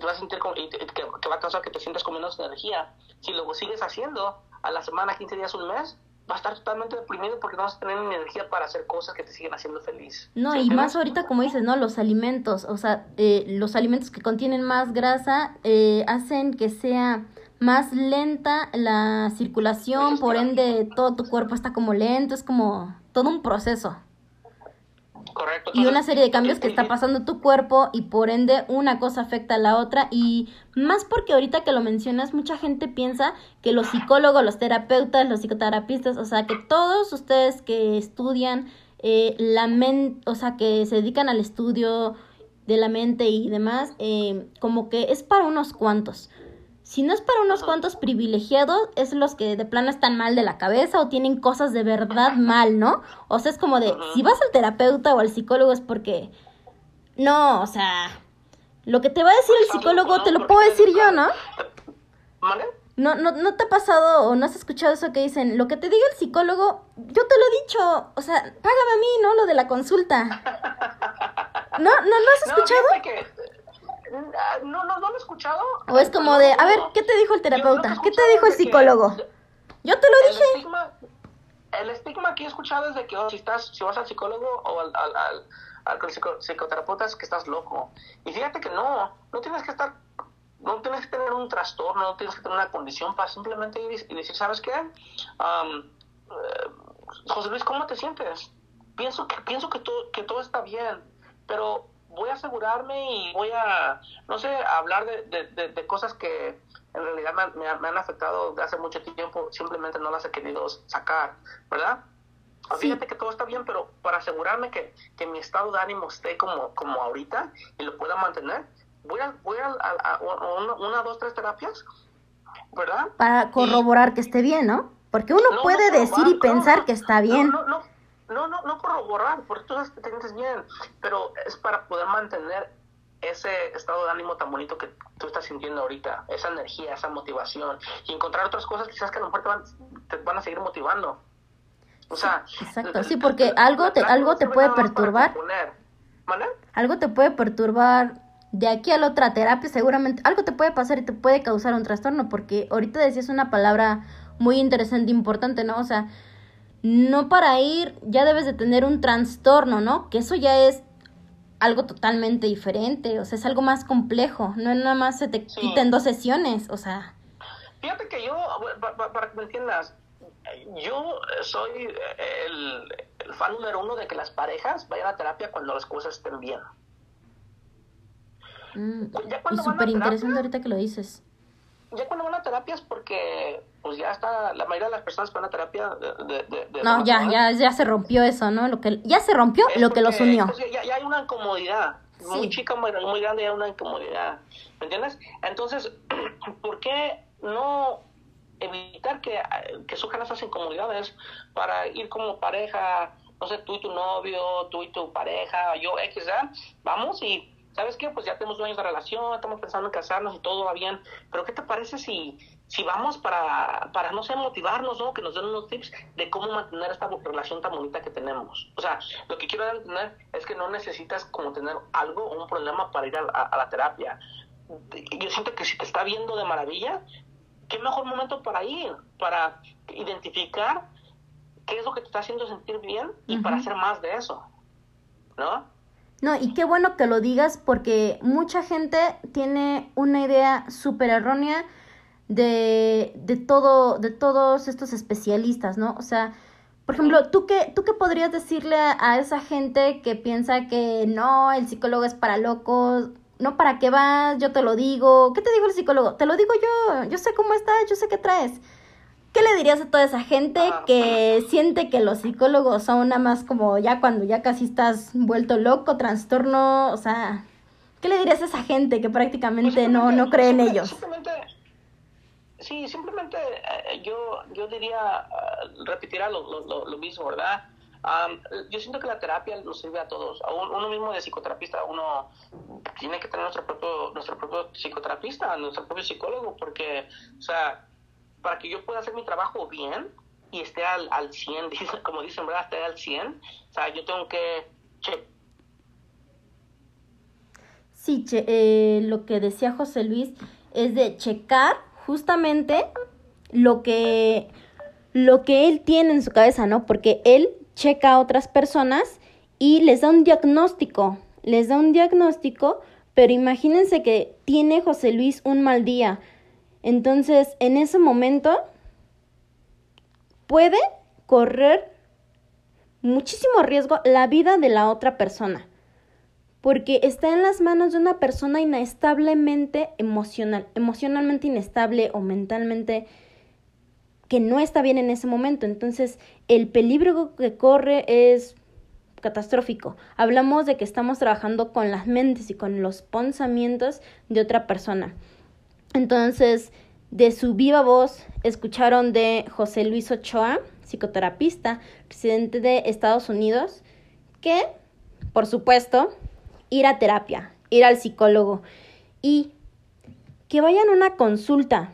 te vas a sentir como, que, va a causar que te sientas con menos energía. Si luego sigues haciendo a la semana, 15 días, un mes, vas a estar totalmente deprimido porque no vas a tener energía para hacer cosas que te siguen haciendo feliz. No, y más ahorita como dices, ¿no? Los alimentos, o sea, eh, los alimentos que contienen más grasa eh, hacen que sea más lenta la circulación, por ende todo tu cuerpo está como lento, es como todo un proceso. Correcto. Y una serie de cambios que está pasando tu cuerpo y por ende una cosa afecta a la otra y más porque ahorita que lo mencionas mucha gente piensa que los psicólogos, los terapeutas, los psicoterapistas, o sea que todos ustedes que estudian eh, la mente, o sea que se dedican al estudio de la mente y demás, eh, como que es para unos cuantos si no es para unos cuantos privilegiados, es los que de plano están mal de la cabeza o tienen cosas de verdad mal, ¿no? O sea, es como de, si vas al terapeuta o al psicólogo es porque, no, o sea, lo que te va a decir el psicólogo te lo puedo decir yo, ¿no? No, no, ¿No te ha pasado o no has escuchado eso que dicen? Lo que te diga el psicólogo, yo te lo he dicho. O sea, págame a mí, ¿no? Lo de la consulta. ¿No? ¿No, no has escuchado? No, no, no lo he escuchado. O es como de, a ver, ¿qué te dijo el terapeuta? ¿Qué te dijo el psicólogo? Yo te lo dije. Estigma, el estigma que he escuchado es de que oh, si estás, si vas al psicólogo o al, al, al, al psicoterapeuta es que estás loco. Y fíjate que no, no tienes que estar, no tienes que tener un trastorno, no tienes que tener una condición para simplemente ir y decir, ¿sabes qué? Um, José Luis, ¿cómo te sientes? Pienso que, pienso que, todo, que todo está bien, pero voy a asegurarme y voy a, no sé, hablar de, de, cosas que en realidad me, han afectado de hace mucho tiempo, simplemente no las he querido sacar, ¿verdad? Fíjate que todo está bien, pero para asegurarme que, que, mi estado de ánimo esté como, como ahorita y lo pueda mantener, voy a, voy a, una, dos, tres terapias, ¿verdad? Para corroborar que esté bien, ¿no? Porque uno puede decir y pensar que está bien. No, no, no, no, no corroborar, porque tú sabes que te sientes bien, pero es para poder mantener ese estado de ánimo tan bonito que tú estás sintiendo ahorita, esa energía, esa motivación, y encontrar otras cosas quizás que a lo mejor te van, te van a seguir motivando. O sea, exacto, sí, porque algo te, algo te puede perturbar. Algo te puede perturbar de aquí a la otra terapia, seguramente algo te puede pasar y te puede causar un trastorno, porque ahorita decías una palabra muy interesante, importante, ¿no? O sea, no para ir ya debes de tener un trastorno, ¿no? Que eso ya es algo totalmente diferente, o sea, es algo más complejo, no es nada más se te quita en dos sesiones, o sea. Fíjate que yo, para, que me entiendas, yo soy el, fan número uno de que las parejas vayan a terapia cuando las cosas estén bien. Mm, y súper interesante ahorita que lo dices ya cuando van a terapia es porque pues ya está la mayoría de las personas que van a terapia de, de, no ya ya ya se rompió eso no lo que ya se rompió lo que los unió. pues, ya, ya, hay una incomodidad. Muy chica muy, muy grande ya una incomodidad. ¿me entiendes? entonces ¿por qué no evitar que, que surjan esas incomodidades para ir como pareja no sé tú y tu novio tú y tu pareja yo X vamos y ¿sabes qué? Pues ya tenemos dos años de relación, estamos pensando en casarnos y todo va bien, pero ¿qué te parece si, si vamos para, para, no sé, motivarnos, ¿no? Que nos den unos tips de cómo mantener esta relación tan bonita que tenemos. O sea, lo que quiero entender es que no necesitas como tener algo o un problema para ir a, la terapia. Yo siento que si te está viendo de maravilla, qué mejor momento para ir, para identificar qué es lo que te está haciendo sentir bien y para hacer más de eso, ¿no? No, y qué bueno que lo digas porque mucha gente tiene una idea súper errónea de, de, todo, de todos estos especialistas, ¿no? O sea, por ejemplo, ¿tú qué, ¿tú qué podrías decirle a, esa gente que piensa que no, el psicólogo es para locos? No, ¿para qué vas? Yo te lo digo. ¿Qué te digo el psicólogo? Te lo digo yo. Yo sé cómo estás, yo sé qué traes. ¿Qué le dirías a toda esa gente ah. que siente que los psicólogos son nada más como ya cuando ya casi estás vuelto loco, trastorno? O sea, ¿qué le dirías a esa gente que prácticamente pues no, no cree en ellos? Simplemente, sí, simplemente eh, yo, yo diría, uh, repetirá lo, lo, lo, mismo, ¿verdad? yo siento que la terapia nos sirve a todos. A uno mismo de psicoterapista, uno tiene que tener nuestro propio, nuestro propio psicoterapista, nuestro propio psicólogo, porque, o sea, para que yo pueda hacer mi trabajo bien y esté al, al 100, como dicen, ¿verdad? Esté al 100. O sea, yo tengo que... sí, eh, lo que decía José Luis es de checar justamente lo que, lo que él tiene en su cabeza, ¿no? Porque él checa a otras personas y les da un diagnóstico, les da un diagnóstico, pero imagínense que tiene José Luis un mal día, entonces, en ese momento puede correr muchísimo riesgo la vida de la otra persona, porque está en las manos de una persona inestablemente emocional, emocionalmente inestable o mentalmente que no está bien en ese momento. Entonces, el peligro que corre es catastrófico. Hablamos de que estamos trabajando con las mentes y con los pensamientos de otra persona. Entonces, de su viva voz, escucharon de José Luis Ochoa, psicoterapista, presidente de Estados Unidos, que, por supuesto, ir a terapia, ir al psicólogo y que vayan a una consulta,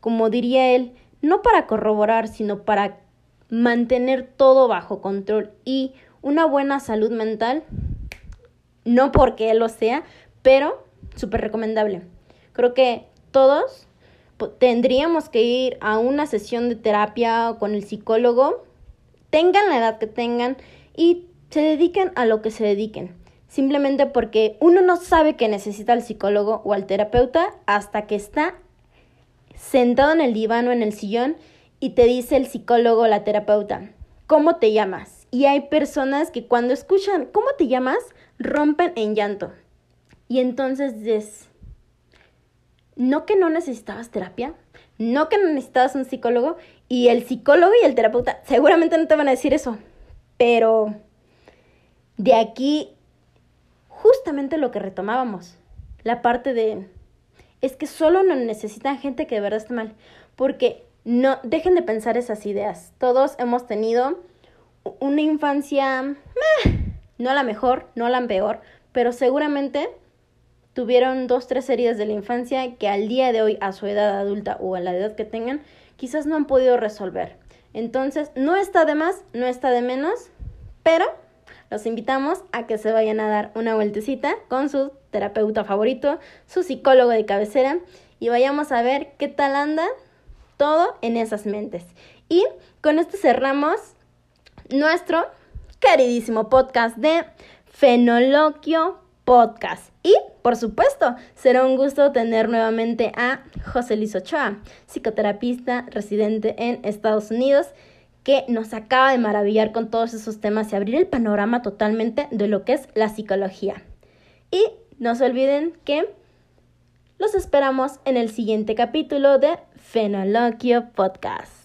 como diría él, no para corroborar, sino para mantener todo bajo control y una buena salud mental, no porque él lo sea, pero súper recomendable. Creo que todos tendríamos que ir a una sesión de terapia con el psicólogo, tengan la edad que tengan y se dediquen a lo que se dediquen. Simplemente porque uno no sabe que necesita al psicólogo o al terapeuta hasta que está sentado en el diván o en el sillón y te dice el psicólogo o la terapeuta, ¿cómo te llamas? Y hay personas que cuando escuchan ¿cómo te llamas? rompen en llanto. Y entonces es no que no necesitabas terapia, no que no necesitabas un psicólogo, y el psicólogo y el terapeuta seguramente no te van a decir eso, pero de aquí justamente lo que retomábamos, la parte de, es que solo no necesitan gente que de verdad esté mal, porque no dejen de pensar esas ideas. Todos hemos tenido una infancia, no la mejor, no la peor, pero seguramente tuvieron dos, tres heridas de la infancia que al día de hoy, a su edad adulta o a la edad que tengan, quizás no han podido resolver. Entonces, no está de más, no está de menos, pero los invitamos a que se vayan a dar una vueltecita con su terapeuta favorito, su psicólogo de cabecera, y vayamos a ver qué tal anda todo en esas mentes. Y con esto cerramos nuestro queridísimo podcast de Fenoloquio Podcast. Y, por supuesto, será un gusto tener nuevamente a José Luis Ochoa, psicoterapista residente en Estados Unidos, que nos acaba de maravillar con todos esos temas y abrir el panorama totalmente de lo que es la psicología. Y no se olviden que los esperamos en el siguiente capítulo de Fenoloquio Podcast.